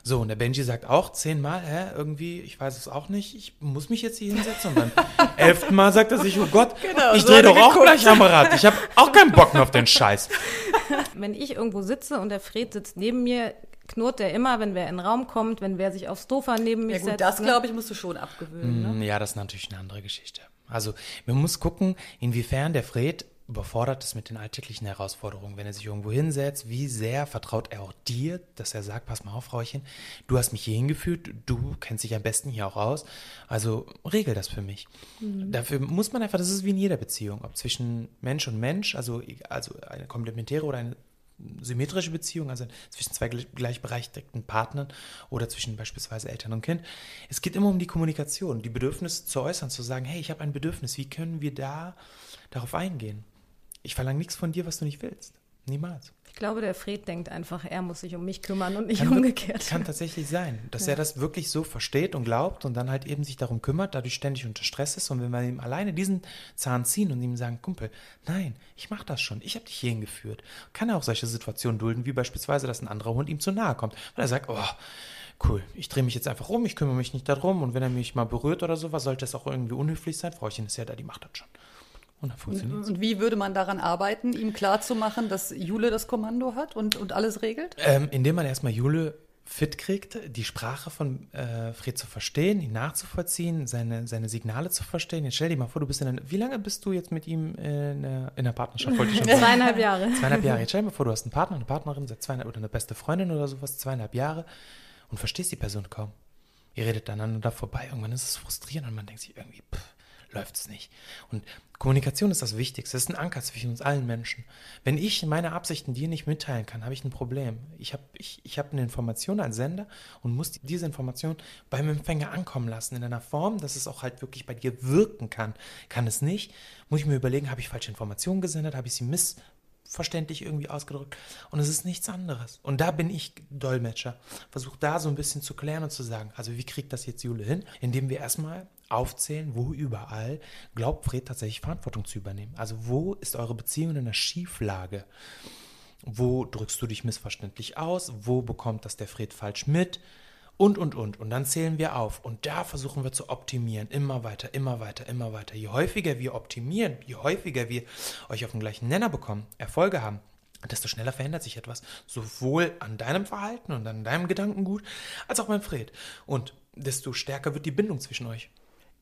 So, und der Benji sagt auch zehnmal, hä, irgendwie, ich weiß es auch nicht, ich muss mich jetzt hier hinsetzen. Und beim elften Mal sagt er sich, oh Gott, genau, ich so drehe doch auch geguckt. gleich am Rad. Ich habe auch keinen Bock mehr auf den Scheiß. Wenn ich irgendwo sitze und der Fred sitzt neben mir, knurrt der immer, wenn wer in den Raum kommt, wenn wer sich aufs Sofa neben mich ja, gut, setzt. Das, ne? glaube ich, musst du schon abgewöhnen. Ne? Ja, das ist natürlich eine andere Geschichte. Also, man muss gucken, inwiefern der Fred überfordert ist mit den alltäglichen Herausforderungen. Wenn er sich irgendwo hinsetzt, wie sehr vertraut er auch dir, dass er sagt, pass mal auf, Frauchen, du hast mich hier hingeführt, du kennst dich am besten hier auch aus, also regel das für mich. Mhm. Dafür muss man einfach, das ist wie in jeder Beziehung, ob zwischen Mensch und Mensch, also, also eine komplementäre oder eine symmetrische Beziehung, also zwischen zwei gleichberechtigten Partnern oder zwischen beispielsweise Eltern und Kind. Es geht immer um die Kommunikation, die Bedürfnisse zu äußern, zu sagen, hey, ich habe ein Bedürfnis, wie können wir da darauf eingehen? Ich verlange nichts von dir, was du nicht willst. Niemals. Ich glaube, der Fred denkt einfach, er muss sich um mich kümmern und nicht kann, umgekehrt. Kann tatsächlich sein, dass ja. er das wirklich so versteht und glaubt und dann halt eben sich darum kümmert, dadurch ständig unter Stress ist. Und wenn wir ihm alleine diesen Zahn ziehen und ihm sagen, Kumpel, nein, ich mache das schon, ich habe dich hierhin geführt, kann er auch solche Situationen dulden, wie beispielsweise, dass ein anderer Hund ihm zu nahe kommt, weil er sagt, oh, cool, ich drehe mich jetzt einfach um, ich kümmere mich nicht darum und wenn er mich mal berührt oder sowas, sollte es auch irgendwie unhöflich sein. Frauchen ist ja da, die macht das schon. Und, und wie würde man daran arbeiten, ihm klarzumachen, dass Jule das Kommando hat und, und alles regelt? Ähm, indem man erstmal Jule fit kriegt, die Sprache von äh, Fred zu verstehen, ihn nachzuvollziehen, seine, seine Signale zu verstehen. Jetzt stell dir mal vor, du bist in einer, wie lange bist du jetzt mit ihm in der, in der Partnerschaft? zweieinhalb Jahre. Zweieinhalb Jahre. Jetzt stell dir mal vor, du hast einen Partner, eine Partnerin, seit zweieinhalb, oder eine beste Freundin oder sowas, zweieinhalb Jahre und verstehst die Person kaum. Ihr redet dann aneinander vorbei. Irgendwann ist es frustrierend und man denkt sich irgendwie, pff, läuft es nicht. Und Kommunikation ist das Wichtigste. Es ist ein Anker zwischen uns allen Menschen. Wenn ich meine Absichten dir nicht mitteilen kann, habe ich ein Problem. Ich habe ich, ich hab eine Information als Sender und muss diese Information beim Empfänger ankommen lassen in einer Form, dass es auch halt wirklich bei dir wirken kann. Kann es nicht, muss ich mir überlegen, habe ich falsche Informationen gesendet, habe ich sie miss verständlich irgendwie ausgedrückt. Und es ist nichts anderes. Und da bin ich Dolmetscher. Versuche da so ein bisschen zu klären und zu sagen, also wie kriegt das jetzt Jule hin? Indem wir erstmal aufzählen, wo überall glaubt Fred tatsächlich Verantwortung zu übernehmen. Also wo ist eure Beziehung in einer Schieflage? Wo drückst du dich missverständlich aus? Wo bekommt das der Fred falsch mit? und, und, und. Und dann zählen wir auf. Und da versuchen wir zu optimieren. Immer weiter, immer weiter, immer weiter. Je häufiger wir optimieren, je häufiger wir euch auf den gleichen Nenner bekommen, Erfolge haben, desto schneller verändert sich etwas. Sowohl an deinem Verhalten und an deinem Gedankengut, als auch beim Fred. Und desto stärker wird die Bindung zwischen euch.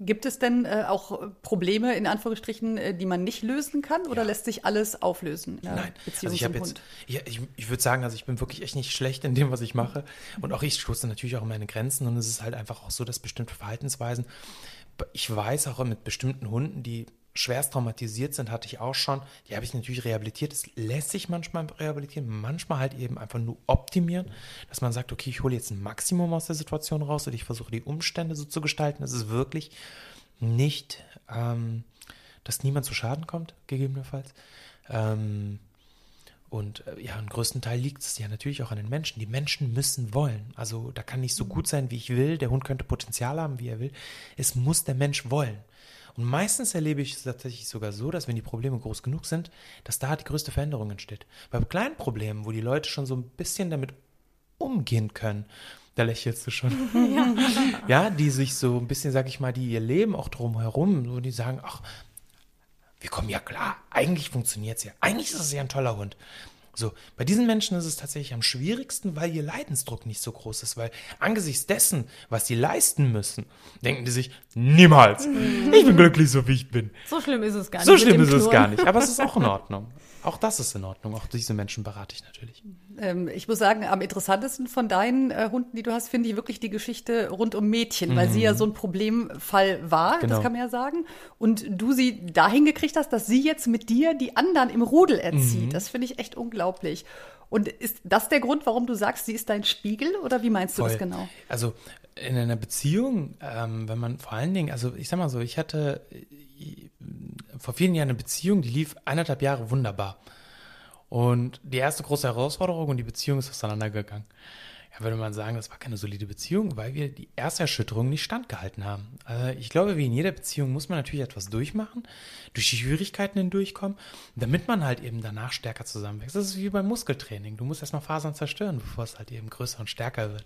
Gibt es denn äh, auch Probleme, in Anführungsstrichen, äh, die man nicht lösen kann oder ja. lässt sich alles auflösen? Nein, also ich habe jetzt, ja, ich, ich würde sagen, also ich bin wirklich echt nicht schlecht in dem, was ich mache. Und auch ich stoße natürlich auch an meine Grenzen und es ist halt einfach auch so, dass bestimmte Verhaltensweisen, ich weiß auch mit bestimmten Hunden, die schwerst traumatisiert sind, hatte ich auch schon. Die habe ich natürlich rehabilitiert. Es lässt sich manchmal rehabilitieren, manchmal halt eben einfach nur optimieren, dass man sagt, okay, ich hole jetzt ein Maximum aus der Situation raus und ich versuche die Umstände so zu gestalten, dass es wirklich nicht, ähm, dass niemand zu Schaden kommt, gegebenenfalls. Ähm, und äh, ja, im größten Teil liegt es ja natürlich auch an den Menschen. Die Menschen müssen wollen. Also da kann nicht so gut sein, wie ich will. Der Hund könnte Potenzial haben, wie er will. Es muss der Mensch wollen. Und meistens erlebe ich es tatsächlich sogar so, dass wenn die Probleme groß genug sind, dass da die größte Veränderung entsteht. Bei kleinen Problemen, wo die Leute schon so ein bisschen damit umgehen können, da lächelst du schon. Ja. ja, die sich so ein bisschen, sag ich mal, die ihr Leben auch drumherum, wo die sagen, ach, wir kommen ja klar, eigentlich funktioniert es ja, eigentlich ist es ja ein toller Hund. So, bei diesen Menschen ist es tatsächlich am schwierigsten, weil ihr Leidensdruck nicht so groß ist, weil angesichts dessen, was sie leisten müssen, denken die sich, niemals, ich bin glücklich so, wie ich bin. So schlimm ist es gar nicht. So schlimm ist es gar nicht, aber es ist auch in Ordnung. Auch das ist in Ordnung. Auch diese Menschen berate ich natürlich. Ähm, ich muss sagen, am interessantesten von deinen äh, Hunden, die du hast, finde ich wirklich die Geschichte rund um Mädchen, mhm. weil sie ja mhm. so ein Problemfall war, genau. das kann man ja sagen. Und du sie dahin gekriegt hast, dass sie jetzt mit dir die anderen im Rudel erzieht. Mhm. Das finde ich echt unglaublich. Und ist das der Grund, warum du sagst, sie ist dein Spiegel oder wie meinst du Voll. das genau? Also in einer Beziehung, ähm, wenn man vor allen Dingen, also ich sag mal so, ich hatte vor vielen Jahren eine Beziehung, die lief eineinhalb Jahre wunderbar. Und die erste große Herausforderung und die Beziehung ist auseinandergegangen ja, würde man sagen, das war keine solide Beziehung, weil wir die erste Erschütterung nicht standgehalten haben. Also ich glaube, wie in jeder Beziehung muss man natürlich etwas durchmachen, durch die Schwierigkeiten hindurchkommen, damit man halt eben danach stärker zusammenwächst. Das ist wie beim Muskeltraining. Du musst erstmal Fasern zerstören, bevor es halt eben größer und stärker wird.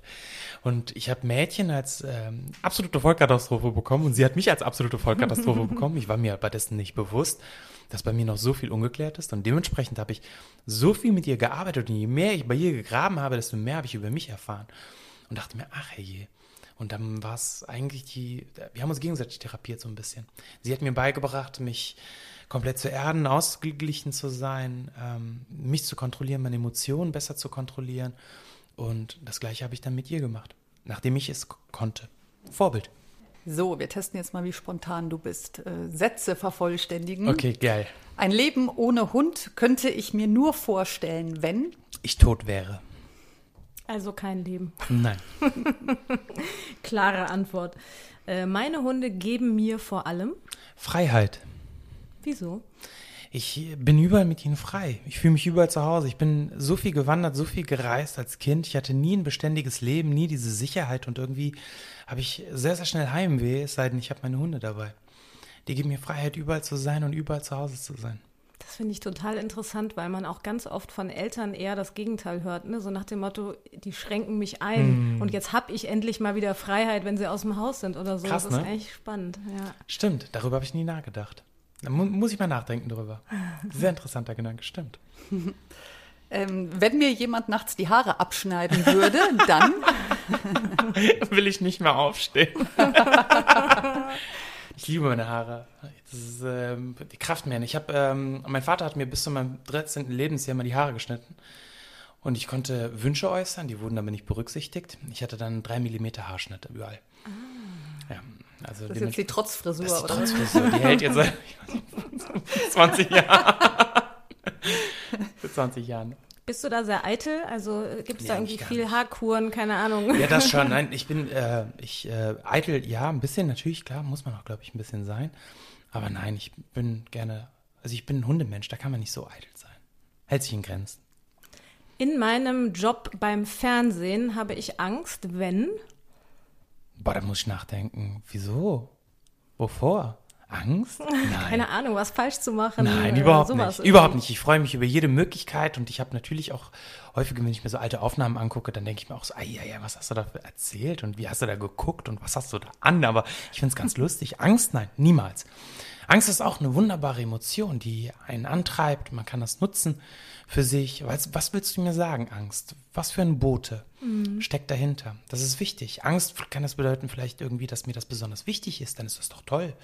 Und ich habe Mädchen als ähm, absolute Vollkatastrophe bekommen und sie hat mich als absolute Vollkatastrophe bekommen. Ich war mir bei dessen nicht bewusst dass bei mir noch so viel ungeklärt ist. Und dementsprechend habe ich so viel mit ihr gearbeitet. Und je mehr ich bei ihr gegraben habe, desto mehr habe ich über mich erfahren. Und dachte mir, ach herrje. Und dann war es eigentlich die, wir haben uns gegenseitig therapiert so ein bisschen. Sie hat mir beigebracht, mich komplett zu erden, ausgeglichen zu sein, ähm, mich zu kontrollieren, meine Emotionen besser zu kontrollieren. Und das gleiche habe ich dann mit ihr gemacht, nachdem ich es konnte. Vorbild. So, wir testen jetzt mal, wie spontan du bist. Äh, Sätze vervollständigen. Okay, geil. Ein Leben ohne Hund könnte ich mir nur vorstellen, wenn Ich tot wäre. Also kein Leben. Nein. Klare Antwort. Äh, meine Hunde geben mir vor allem. Freiheit. Wieso? Ich bin überall mit ihnen frei. Ich fühle mich überall zu Hause. Ich bin so viel gewandert, so viel gereist als Kind. Ich hatte nie ein beständiges Leben, nie diese Sicherheit und irgendwie habe ich sehr, sehr schnell Heimweh, es sei denn, ich habe meine Hunde dabei. Die geben mir Freiheit, überall zu sein und überall zu Hause zu sein. Das finde ich total interessant, weil man auch ganz oft von Eltern eher das Gegenteil hört. Ne? So nach dem Motto, die schränken mich ein Hm. und jetzt habe ich endlich mal wieder Freiheit, wenn sie aus dem Haus sind oder so. Krass, das ist ne? eigentlich spannend. Ja. Stimmt, darüber habe ich nie nachgedacht. Da mu muss ich mal nachdenken darüber. Sehr interessanter Gedanke, stimmt. ähm, wenn mir jemand nachts die Haare abschneiden würde, dann Will ich nicht mehr aufstehen. ich liebe meine Haare. Das ist ähm, die Kraft mehr. Ich habe, ähm, mein Vater hat mir bis zu meinem 13. Lebensjahr mal die Haare geschnitten. Und ich konnte Wünsche äußern, die wurden aber nicht berücksichtigt. Ich hatte dann drei Millimeter Haarschnitte überall. Ja, also das ist jetzt die Trotzfrisur, das ist die oder? Trotzfrisur. Die hält jetzt seit ich weiß nicht, 20 Jahren. Seit 20 Jahren. Bist du da sehr eitel? Also gibt es Nee, da eigentlich irgendwie viel. Haarkuren, keine Ahnung. Ja, das schon. Nein, ich bin, äh, ich äh, eitel, ja, ein bisschen natürlich, klar, muss man auch, glaube ich, ein bisschen sein. Aber nein, ich bin gerne, also ich bin ein Hundemensch, da kann man nicht so eitel sein. Hält sich in Grenzen. In meinem Job beim Fernsehen habe ich Angst, wenn. Boah, da muss ich nachdenken. Wieso? Wovor? Angst? Nein. Keine Ahnung, was falsch zu machen. Nein, überhaupt nicht. Überhaupt nicht. Ich freue mich über jede Möglichkeit und ich habe natürlich auch häufig, wenn ich mir so alte Aufnahmen angucke, dann denke ich mir auch so, ja, ja, was hast du da erzählt und wie hast du da geguckt und was hast du da an? Aber ich finde es ganz lustig. Angst? Nein, niemals. Angst ist auch eine wunderbare Emotion, die einen antreibt. Man kann das nutzen für sich. Was, was willst du mir sagen, Angst? Was für ein Bote steckt dahinter? Das ist wichtig. Angst kann das bedeuten vielleicht irgendwie, dass mir das besonders wichtig ist. Dann ist das doch toll.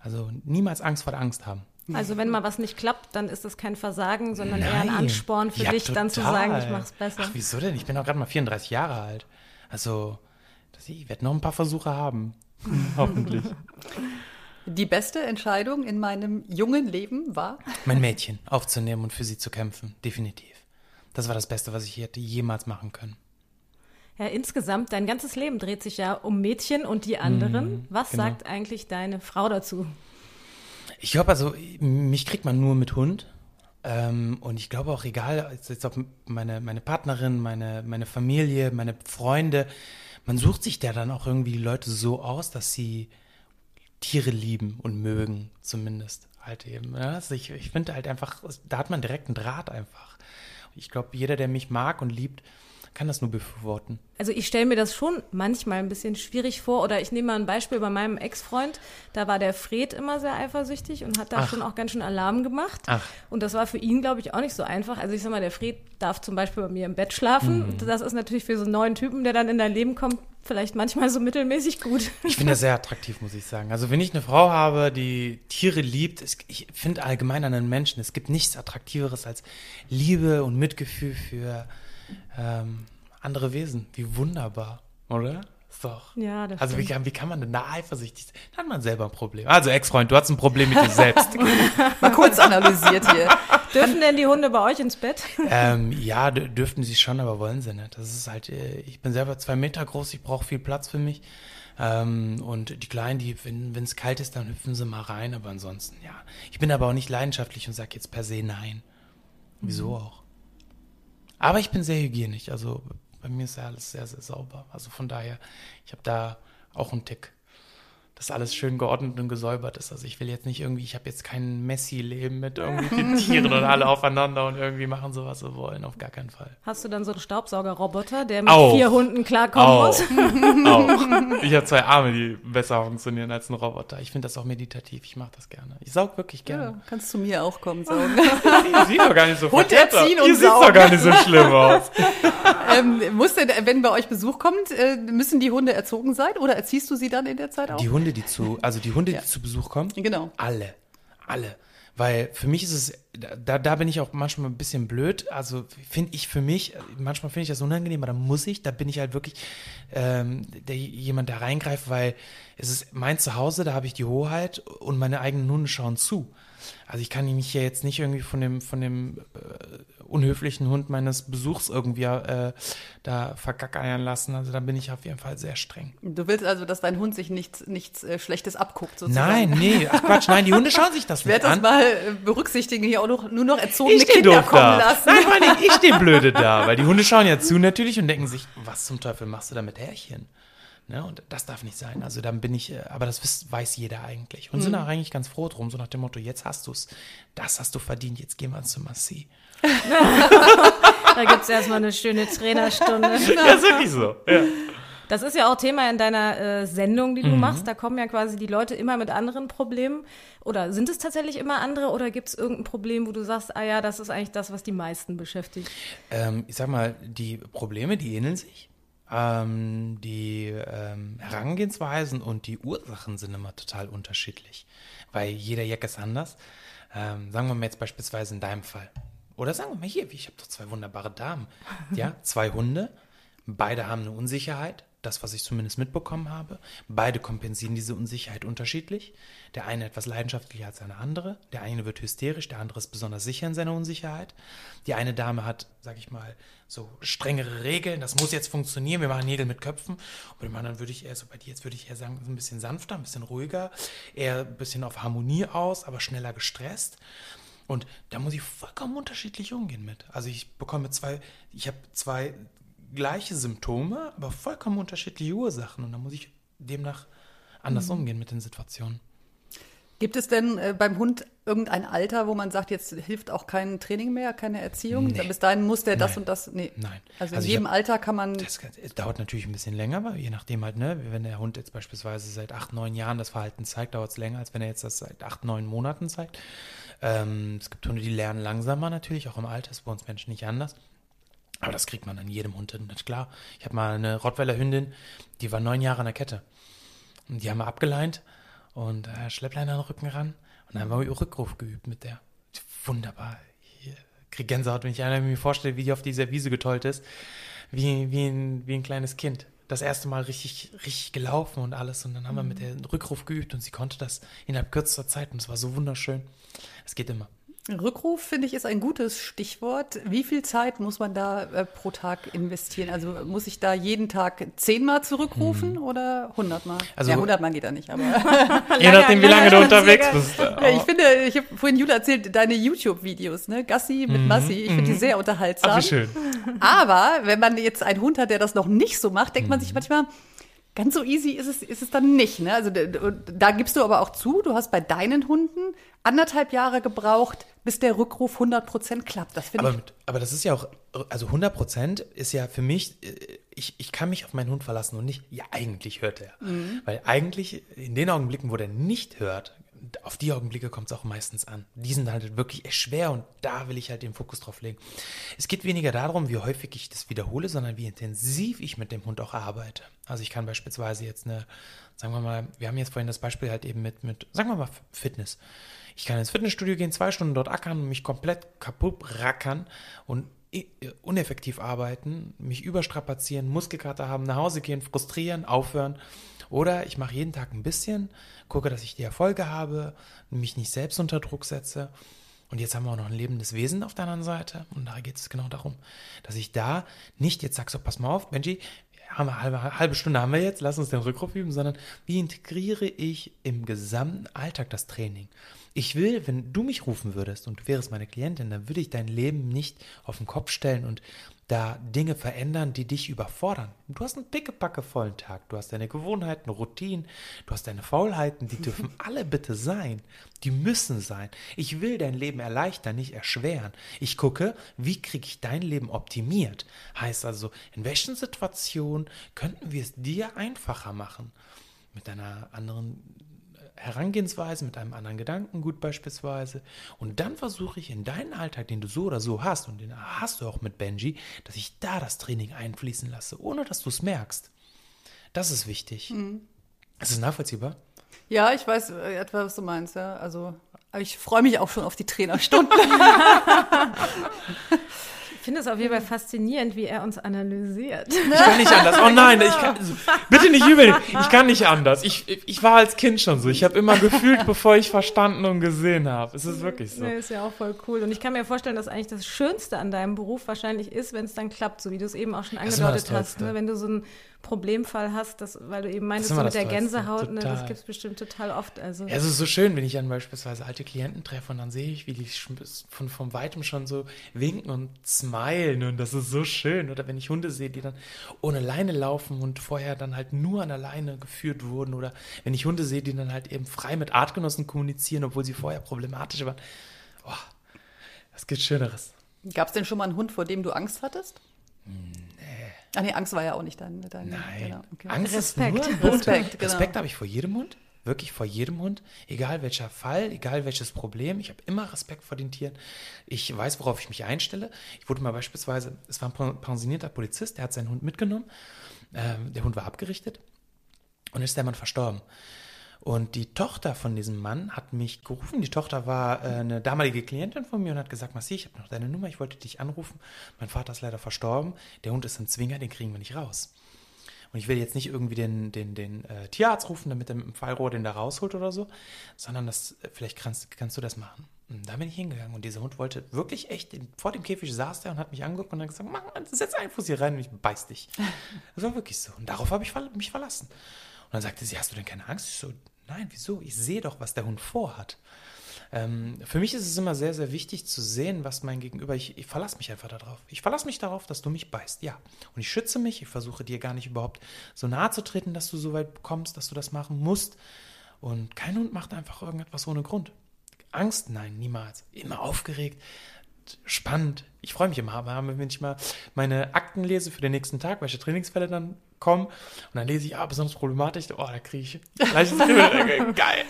Also niemals Angst vor der Angst haben. Also wenn mal was nicht klappt, dann ist das kein Versagen, sondern eher ein Nein. Ansporn für Ja, dich, dann zu total. sagen, ich mach's besser. Ach, wieso denn? Ich bin auch gerade mal 34 Jahre alt. Also, ich werde noch ein paar Versuche haben. Hoffentlich. Die beste Entscheidung in meinem jungen Leben war, mein Mädchen aufzunehmen und für sie zu kämpfen. Definitiv. Das war das Beste, was ich hätte jemals machen können. Ja, insgesamt, dein ganzes Leben dreht sich ja um Mädchen und die anderen. Was genau. sagt eigentlich deine Frau dazu? Ich glaube, also, mich kriegt man nur mit Hund. Ähm, und ich glaube auch, egal, jetzt jetzt ob meine, meine Partnerin, meine, meine Familie, meine Freunde, man sucht sich da dann auch irgendwie die Leute so aus, dass sie Tiere lieben und mögen, zumindest halt eben. Ja, also ich ich finde halt einfach, da hat man direkt einen Draht einfach. Ich glaube, jeder, der mich mag und liebt, kann das nur befürworten. Also ich stelle mir das schon manchmal ein bisschen schwierig vor. Oder ich nehme mal ein Beispiel bei meinem Ex-Freund. Da war der Fred immer sehr eifersüchtig und hat da Ach. schon auch ganz schön Alarm gemacht. Ach. Und das war für ihn, glaube ich, auch nicht so einfach. Also ich sag mal, der Fred darf zum Beispiel bei mir im Bett schlafen. Mhm. Das ist natürlich für so einen neuen Typen, der dann in dein Leben kommt, vielleicht manchmal so mittelmäßig gut. Ich finde das sehr attraktiv, muss ich sagen. Also wenn ich eine Frau habe, die Tiere liebt, es, ich finde allgemein an einen Menschen, es gibt nichts Attraktiveres als Liebe und Mitgefühl für ähm, andere Wesen. Wie wunderbar, oder? Ist doch. Ja, das Also wie kann, wie kann man denn da eifersüchtig sein? Da hat man selber ein Problem. Also Ex-Freund, du hast ein Problem mit dir selbst. mal kurz analysiert hier. Dürfen denn die Hunde bei euch ins Bett? ähm, ja, dür- dürften sie schon, aber wollen sie nicht. Das ist halt, äh, ich bin selber zwei Meter groß, ich brauche viel Platz für mich. Ähm, und die Kleinen, die, wenn es kalt ist, dann hüpfen sie mal rein, aber ansonsten, ja. Ich bin aber auch nicht leidenschaftlich und sage jetzt per se nein. Wieso auch? Aber ich bin sehr hygienisch, also bei mir ist ja alles sehr, sehr sauber. Also von daher, ich habe da auch einen Tick, dass alles schön geordnet und gesäubert ist. Also ich will jetzt nicht irgendwie, ich habe jetzt kein Messi-Leben mit irgendwie den Tieren und alle aufeinander und irgendwie machen so, was sie wollen, auf gar keinen Fall. Hast du dann so einen Staubsaugerroboter, der mit Auch. vier Hunden klarkommen Auch. muss? auch. Ich habe zwei Arme, die besser funktionieren als ein Roboter. Ich finde das auch meditativ, ich mache das gerne. Ich saug wirklich Ja, gerne. kannst zu mir auch kommen, saugen. Ihr sieht doch gar nicht so Hund erziehen und Ihr seht doch gar nicht so schlimm aus. ähm, muss denn, wenn bei euch Besuch kommt, äh, müssen die Hunde erzogen sein oder erziehst du sie dann in der Zeit auch? Die Hunde, die zu, also die Hunde, die zu Besuch kommen? Genau. Alle. Alle. Weil für mich ist es, da, da bin ich auch manchmal ein bisschen blöd. Also finde ich für mich, manchmal finde ich das unangenehm, aber da muss ich, da bin ich halt wirklich ähm, der, jemand, der reingreift, weil es ist mein Zuhause, da habe ich die Hoheit und meine eigenen Hunde schauen zu. Also ich kann mich ja jetzt nicht irgendwie von dem, von dem äh, unhöflichen Hund meines Besuchs irgendwie äh, da verkackeiern lassen. Also da bin ich auf jeden Fall sehr streng. Du willst also, dass dein Hund sich nichts, nichts äh, Schlechtes abguckt, sozusagen? Nein, nee, ach Quatsch, nein, die Hunde schauen sich das Ich werde nicht das an. mal äh, berücksichtigen, hier auch noch, nur noch erzogene Ich Kinder kommen da. lassen. Nein, vor allem ich stehe blöde da, weil die Hunde schauen ja zu natürlich und denken sich, was zum Teufel machst du da mit Härchen? Ne, und das darf nicht sein. Also dann bin ich, äh, aber das weiß jeder eigentlich. Und sind auch eigentlich ganz froh drum, so nach dem Motto, jetzt hast du's, das hast du verdient, jetzt gehen wir zu Massi. Da gibt es erstmal eine schöne Trainerstunde. Ja, ist wirklich so. Ja. Das ist ja auch Thema in deiner äh, Sendung, die du machst. Da kommen ja quasi die Leute immer mit anderen Problemen. Oder sind es tatsächlich immer andere oder gibt es irgendein Problem, wo du sagst, ah ja, das ist eigentlich das, was die meisten beschäftigt? Ähm, ich sag mal, die Probleme, die ähneln sich. Ähm, die ähm, Herangehensweisen und die Ursachen sind immer total unterschiedlich, weil jeder Jack ist anders. Ähm, sagen wir mal jetzt beispielsweise in deinem Fall. Oder sagen wir mal hier, ich habe doch zwei wunderbare Damen. Ja, zwei Hunde, beide haben eine Unsicherheit, das, was ich zumindest mitbekommen habe. Beide kompensieren diese Unsicherheit unterschiedlich. Der eine etwas leidenschaftlicher als der andere. Der eine wird hysterisch, der andere ist besonders sicher in seiner Unsicherheit. Die eine Dame hat, sag ich mal, so strengere Regeln. Das muss jetzt funktionieren. Wir machen Nägel mit Köpfen. Und bei dem anderen würde ich eher, so bei dir jetzt würde ich eher sagen, ein bisschen sanfter, ein bisschen ruhiger, eher ein bisschen auf Harmonie aus, aber schneller gestresst. Und da muss ich vollkommen unterschiedlich umgehen mit. Also ich bekomme zwei, ich habe zwei gleiche Symptome, aber vollkommen unterschiedliche Ursachen. Und da muss ich demnach anders umgehen mit den Situationen. Gibt es denn äh, beim Hund irgendein Alter, wo man sagt, jetzt hilft auch kein Training mehr, keine Erziehung? Nee. Bis dahin muss der das Nein. und das. Nee. Nein. Also in Also ich jedem hab- Alter kann man. Das dauert natürlich ein bisschen länger, weil je nachdem halt, ne, wenn der Hund jetzt beispielsweise seit acht, neun Jahren das Verhalten zeigt, dauert es länger, als wenn er jetzt das seit acht, neun Monaten zeigt. Ähm, es gibt Hunde, die lernen langsamer natürlich, auch im Alter, ist bei uns Menschen nicht anders. Aber das kriegt man an jedem Hund hin, das ist klar. Ich habe mal eine Rottweiler Hündin, die war neun Jahre an der Kette. Und die haben wir abgeleint und äh, Schlepplein an den Rücken ran. Und dann haben wir Rückruf geübt mit der. Wunderbar. Ich krieg Gänsehaut, wenn ich einer mir vorstelle, wie die auf dieser Wiese getollt ist. Wie, wie, ein, wie ein kleines Kind. Das erste Mal richtig, richtig gelaufen und alles. Und dann haben wir mit der einen Rückruf geübt und sie konnte das innerhalb kürzester Zeit. Und es war so wunderschön. Es geht immer. Rückruf, finde ich, ist ein gutes Stichwort. Wie viel Zeit muss man da äh, pro Tag investieren? Also muss ich da jeden Tag zehnmal zurückrufen oder hundertmal? Hm. Also- ja, hundertmal geht da nicht, aber. Je nachdem, wie lange du unterwegs bist. Ja, ich finde, ich habe vorhin Jule erzählt, deine YouTube-Videos, ne? Gassi mit Massi, ich finde die sehr unterhaltsam. Mhm, Ach, wie schön. Aber wenn man jetzt einen Hund hat, der das noch nicht so macht, denkt man sich manchmal, ganz so easy ist es, ist es dann nicht. Ne? Also da gibst du aber auch zu, du hast bei deinen Hunden anderthalb Jahre gebraucht, bis der Rückruf 100% klappt. Das finde Aber, ich. aber das ist ja auch, also 100 Prozent ist ja für mich, äh, ich, ich kann mich auf meinen Hund verlassen und nicht, ja, eigentlich hört er. Weil eigentlich in den Augenblicken, wo der nicht hört, auf die Augenblicke kommt es auch meistens an. Die sind halt wirklich echt schwer und da will ich halt den Fokus drauf legen. Es geht weniger darum, wie häufig ich das wiederhole, sondern wie intensiv ich mit dem Hund auch arbeite. Also ich kann beispielsweise jetzt eine, sagen wir mal, wir haben jetzt vorhin das Beispiel halt eben mit, mit sagen wir mal Fitness. Ich kann ins Fitnessstudio gehen, zwei Stunden dort ackern und mich komplett kaputt rackern und uneffektiv arbeiten, mich überstrapazieren, Muskelkater haben, nach Hause gehen, frustrieren, aufhören. Oder ich mache jeden Tag ein bisschen, gucke, dass ich die Erfolge habe, mich nicht selbst unter Druck setze. Und jetzt haben wir auch noch ein lebendes Wesen auf der anderen Seite. Und da geht es genau darum, dass ich da nicht jetzt sage, so pass mal auf, Benji, haben wir halbe, halbe Stunde haben wir jetzt, lass uns den Rückruf üben, sondern wie integriere ich im gesamten Alltag das Training? Ich will, wenn du mich rufen würdest und du wärst meine Klientin, dann würde ich dein Leben nicht auf den Kopf stellen und da Dinge verändern, die dich überfordern. Du hast einen pickepackevollen Tag, du hast deine Gewohnheiten, Routinen, du hast deine Faulheiten, die dürfen alle bitte sein. Die müssen sein. Ich will dein Leben erleichtern, nicht erschweren. Ich gucke, wie kriege ich dein Leben optimiert. Heißt also, in welchen Situationen könnten wir es dir einfacher machen? Mit einer anderen Herangehensweise, mit einem anderen Gedankengut beispielsweise. Und dann versuche ich in deinen Alltag, den du so oder so hast, und den hast du auch mit Benji, dass ich da das Training einfließen lasse, ohne dass du es merkst. Das ist wichtig. Mhm. Ist es nachvollziehbar? Ja, ich weiß äh, etwa, was du meinst, ja. Also, ich freue mich auch schon auf die Trainerstunden. Ich finde es auf jeden Fall faszinierend, wie er uns analysiert. Ich kann nicht anders. Oh nein, ich kann, bitte nicht übel. Ich kann nicht anders. Ich, ich war als Kind schon so. Ich habe immer gefühlt, bevor ich verstanden und gesehen habe. Es ist wirklich so. Nee, ist ja auch voll cool. Und ich kann mir vorstellen, dass eigentlich das Schönste an deinem Beruf wahrscheinlich ist, wenn es dann klappt, so wie du es eben auch schon angedeutet hast. Ne? Wenn du so einen Problemfall hast, das, weil du eben meintest, ist so mit der. Gänsehaut, ne? das gibt es bestimmt total oft. Also. Ja, es ist so schön, wenn ich dann beispielsweise alte Klienten treffe und dann sehe ich, wie die von, von weitem schon so winken und smilen und das ist so schön. Oder wenn ich Hunde sehe, die dann ohne Leine laufen und vorher dann halt nur an der Leine geführt wurden. Oder wenn ich Hunde sehe, die dann halt eben frei mit Artgenossen kommunizieren, obwohl sie vorher problematisch waren. Boah, was gibt Schöneres? Gab es denn schon mal einen Hund, vor dem du Angst hattest? Nee. Ach nee, Angst war ja auch nicht dein. dein Nein. Genau, okay. Angst Respekt. ist nur Hund. Respekt, genau. Respekt habe ich vor jedem Hund. Wirklich vor jedem Hund. Egal welcher Fall, egal welches Problem. Ich habe immer Respekt vor den Tieren. Ich weiß, worauf ich mich einstelle. Ich wurde mal beispielsweise, es war ein pen- pensionierter Polizist, der hat seinen Hund mitgenommen. Ähm, der Hund war abgerichtet und ist der Mann verstorben. Und die Tochter von diesem Mann hat mich gerufen. Die Tochter war äh, eine damalige Klientin von mir und hat gesagt, Massi, ich habe noch deine Nummer, ich wollte dich anrufen. Mein Vater ist leider verstorben. Der Hund ist ein Zwinger, den kriegen wir nicht raus. Und ich will jetzt nicht irgendwie den, den, den äh, Tierarzt rufen, damit er mit dem Fallrohr den da rausholt oder so, sondern das, äh, vielleicht kannst, kannst du das machen. Und da bin ich hingegangen und dieser Hund wollte wirklich echt, vor dem Käfig saß der und hat mich angeguckt und hat gesagt, Mann, setz einen Fuß hier rein und ich beiß dich. Das war wirklich so. Und darauf habe ich mich verlassen. Und dann sagte sie, hast du denn keine Angst? Ich so, nein, wieso? Ich sehe doch, was der Hund vorhat. Ähm, für mich ist es immer sehr, sehr wichtig zu sehen, was mein Gegenüber, ich, ich verlasse mich einfach darauf. Ich verlasse mich darauf, dass du mich beißt, ja. Und ich schütze mich, ich versuche dir gar nicht überhaupt so nahe zu treten, dass du so weit kommst, dass du das machen musst. Und kein Hund macht einfach irgendetwas ohne Grund. Angst? Nein, niemals. Immer aufgeregt, spannend. Ich freue mich immer, wenn ich mal meine Akten lese für den nächsten Tag, welche Trainingsfälle dann kommen, und dann lese ich, ah, besonders problematisch, oh, da kriege ich gleich. Geil.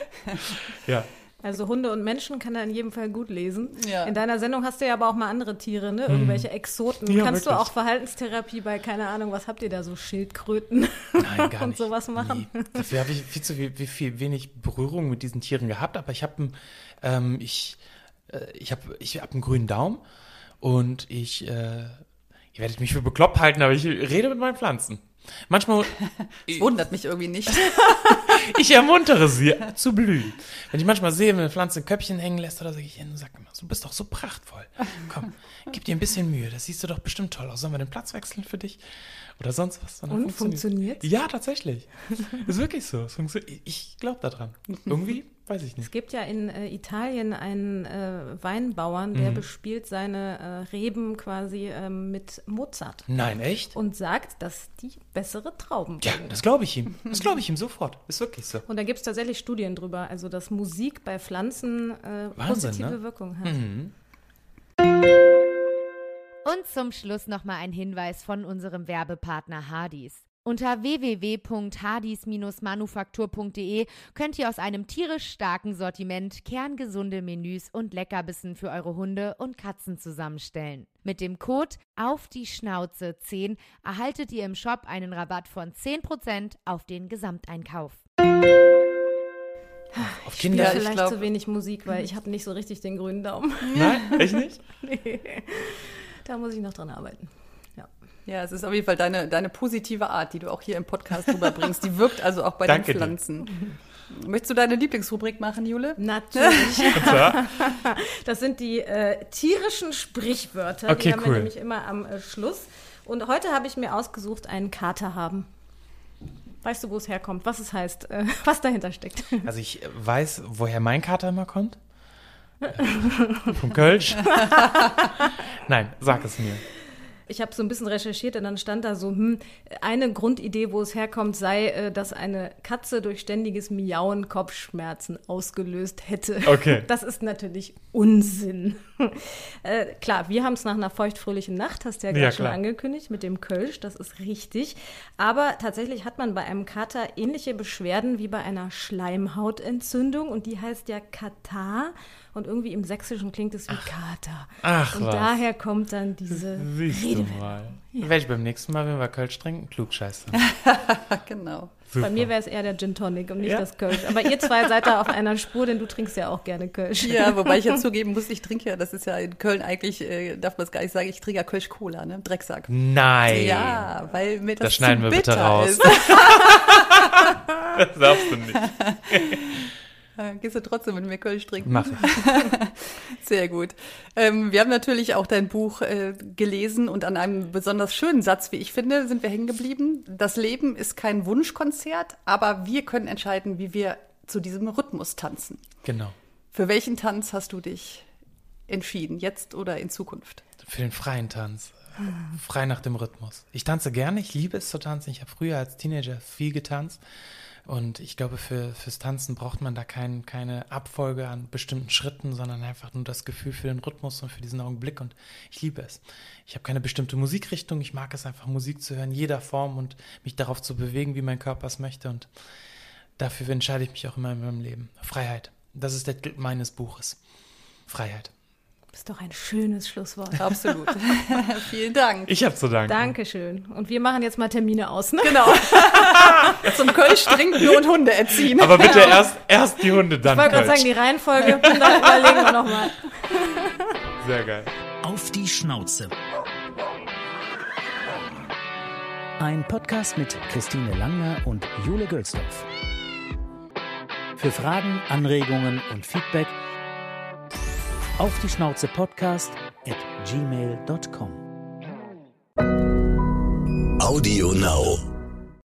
Ja. Also Hunde und Menschen kann er in jedem Fall gut lesen. Ja. In deiner Sendung hast du ja aber auch mal andere Tiere, ne? Irgendwelche Exoten. Ja, Kannst du wirklich. auch Verhaltenstherapie bei, keine Ahnung, was habt ihr da so, Schildkröten Nein, gar und nicht. sowas machen? Nee. Dafür habe ich viel zu viel, viel, viel wenig Berührung mit diesen Tieren gehabt, aber ich habe ähm, ich, äh, ich hab, ich hab einen grünen Daumen und ich, äh, ihr werdet mich für bekloppt halten, aber ich rede mit meinen Pflanzen. Manchmal, wundert mich irgendwie nicht. ich ermuntere sie zu blühen. Wenn ich manchmal sehe, wenn eine Pflanze ein Köpfchen hängen lässt oder so, gehe ich und sage immer, du bist doch so prachtvoll. Komm, gib dir ein bisschen Mühe, das siehst du doch bestimmt toll aus. Sollen wir den Platz wechseln für dich? Oder sonst was? dann Und funktioniert's? Ja, tatsächlich. Ist wirklich so. Es Ich, glaube daran. Irgendwie, weiß ich Es nicht. gibt ja in äh, Italien einen äh, Weinbauern, der Mhm. bespielt seine äh, Reben quasi ähm, mit Mozart Nein, echt? und sagt, dass die bessere Trauben Ja, bringen. das glaube ich ihm. Das glaube ich ihm sofort. Ist wirklich so. Und da gibt es tatsächlich Studien drüber, also dass Musik bei Pflanzen äh, Wahnsinn, positive ne? Wirkung hat. Mhm. Und zum Schluss nochmal ein Hinweis von unserem Werbepartner Hardys. Unter www.hardys-manufaktur.de könnt ihr aus einem tierisch starken Sortiment kerngesunde Menüs und Leckerbissen für eure Hunde und Katzen zusammenstellen. Mit dem Code auf die Schnauze 10 erhaltet ihr im Shop einen Rabatt von 10% auf den Gesamteinkauf. Auf Ja, Kinder. ich vielleicht glaub- zu wenig Musik, weil ich habe nicht so richtig den grünen Daumen. Nein, echt nicht? nee. Da muss ich noch dran arbeiten. Ja. Ja, es ist auf jeden Fall deine, deine positive Art, die du auch hier im Podcast rüberbringst. Die wirkt also auch bei Danke den dir. Pflanzen. Möchtest du deine Lieblingsrubrik machen, Jule? Natürlich. Das sind die äh, tierischen Sprichwörter. Okay, die haben cool. wir nämlich immer am äh, Schluss. Und heute habe ich mir ausgesucht, einen Kater haben. Weißt du, wo es herkommt? Was es heißt? Äh, was dahinter steckt? also ich weiß, woher mein Kater immer kommt. Vom Kölsch. Nein, sag es mir. Ich habe so ein bisschen recherchiert und dann stand da so, hm, eine Grundidee, wo es herkommt, sei, äh, dass eine Katze durch ständiges Miauen Kopfschmerzen ausgelöst hätte. Okay. Das ist natürlich Unsinn. äh, klar, wir haben es nach einer feuchtfröhlichen Nacht, hast du ja gerade Ja, schon angekündigt, mit dem Kölsch, das ist richtig. Aber tatsächlich hat man bei einem Kater ähnliche Beschwerden wie bei einer Schleimhautentzündung und die heißt ja Katar und irgendwie im Sächsischen klingt es wie Kater. Ach und was. daher kommt dann diese Siehst mal. Werde ich beim nächsten Mal, wenn wir Kölsch trinken, klugscheißer. genau. Super. Bei mir wäre es eher der Gin Tonic und nicht Ja? das Kölsch. Aber ihr zwei seid da auf einer Spur, denn du trinkst ja auch gerne Kölsch. Ja, wobei ich ja zugeben muss, ich trinke ja, das ist ja in Köln eigentlich, äh, darf man es gar nicht sagen, ich trinke ja Kölsch-Cola, ne? Drecksack. Nein. Ja, weil mir das, Das schneiden zu wir bitte bitter raus. ist. Das darfst du nicht. Gehst du trotzdem mit mir Kölsch trinken? Mach ich. Sehr gut. Ähm, wir haben natürlich auch dein Buch äh, gelesen und an einem besonders schönen Satz, wie ich finde, sind wir hängen geblieben. Das Leben ist kein Wunschkonzert, aber wir können entscheiden, wie wir zu diesem Rhythmus tanzen. Genau. Für welchen Tanz hast du dich entschieden, jetzt oder in Zukunft? Für den freien Tanz. Frei nach dem Rhythmus. Ich tanze gerne, ich liebe es zu tanzen. Ich habe früher als Teenager viel getanzt. Und ich glaube, für, fürs Tanzen braucht man da kein, keine Abfolge an bestimmten Schritten, sondern einfach nur das Gefühl für den Rhythmus und für diesen Augenblick. Und ich liebe es. Ich habe keine bestimmte Musikrichtung. Ich mag es einfach, Musik zu hören, jeder Form und mich darauf zu bewegen, wie mein Körper es möchte. Und dafür entscheide ich mich auch immer in meinem Leben. Freiheit. Das ist der Titel meines Buches. Freiheit. Das ist doch ein schönes Schlusswort. Absolut. Vielen Dank. Ich habe zu danken. Dankeschön. Und wir machen jetzt mal Termine aus. Ne? Genau. Zum Kölsch trinken und Hunde erziehen. Aber bitte erst, erst die Hunde, dann Ich wollte gerade sagen, die Reihenfolge, dann überlegen wir nochmal. Sehr geil. Auf die Schnauze. Ein Podcast mit Christine Langner und Jule Gölsdorf. Für Fragen, Anregungen und Feedback auf die Schnauze Podcast at gmail.com. Audio Now.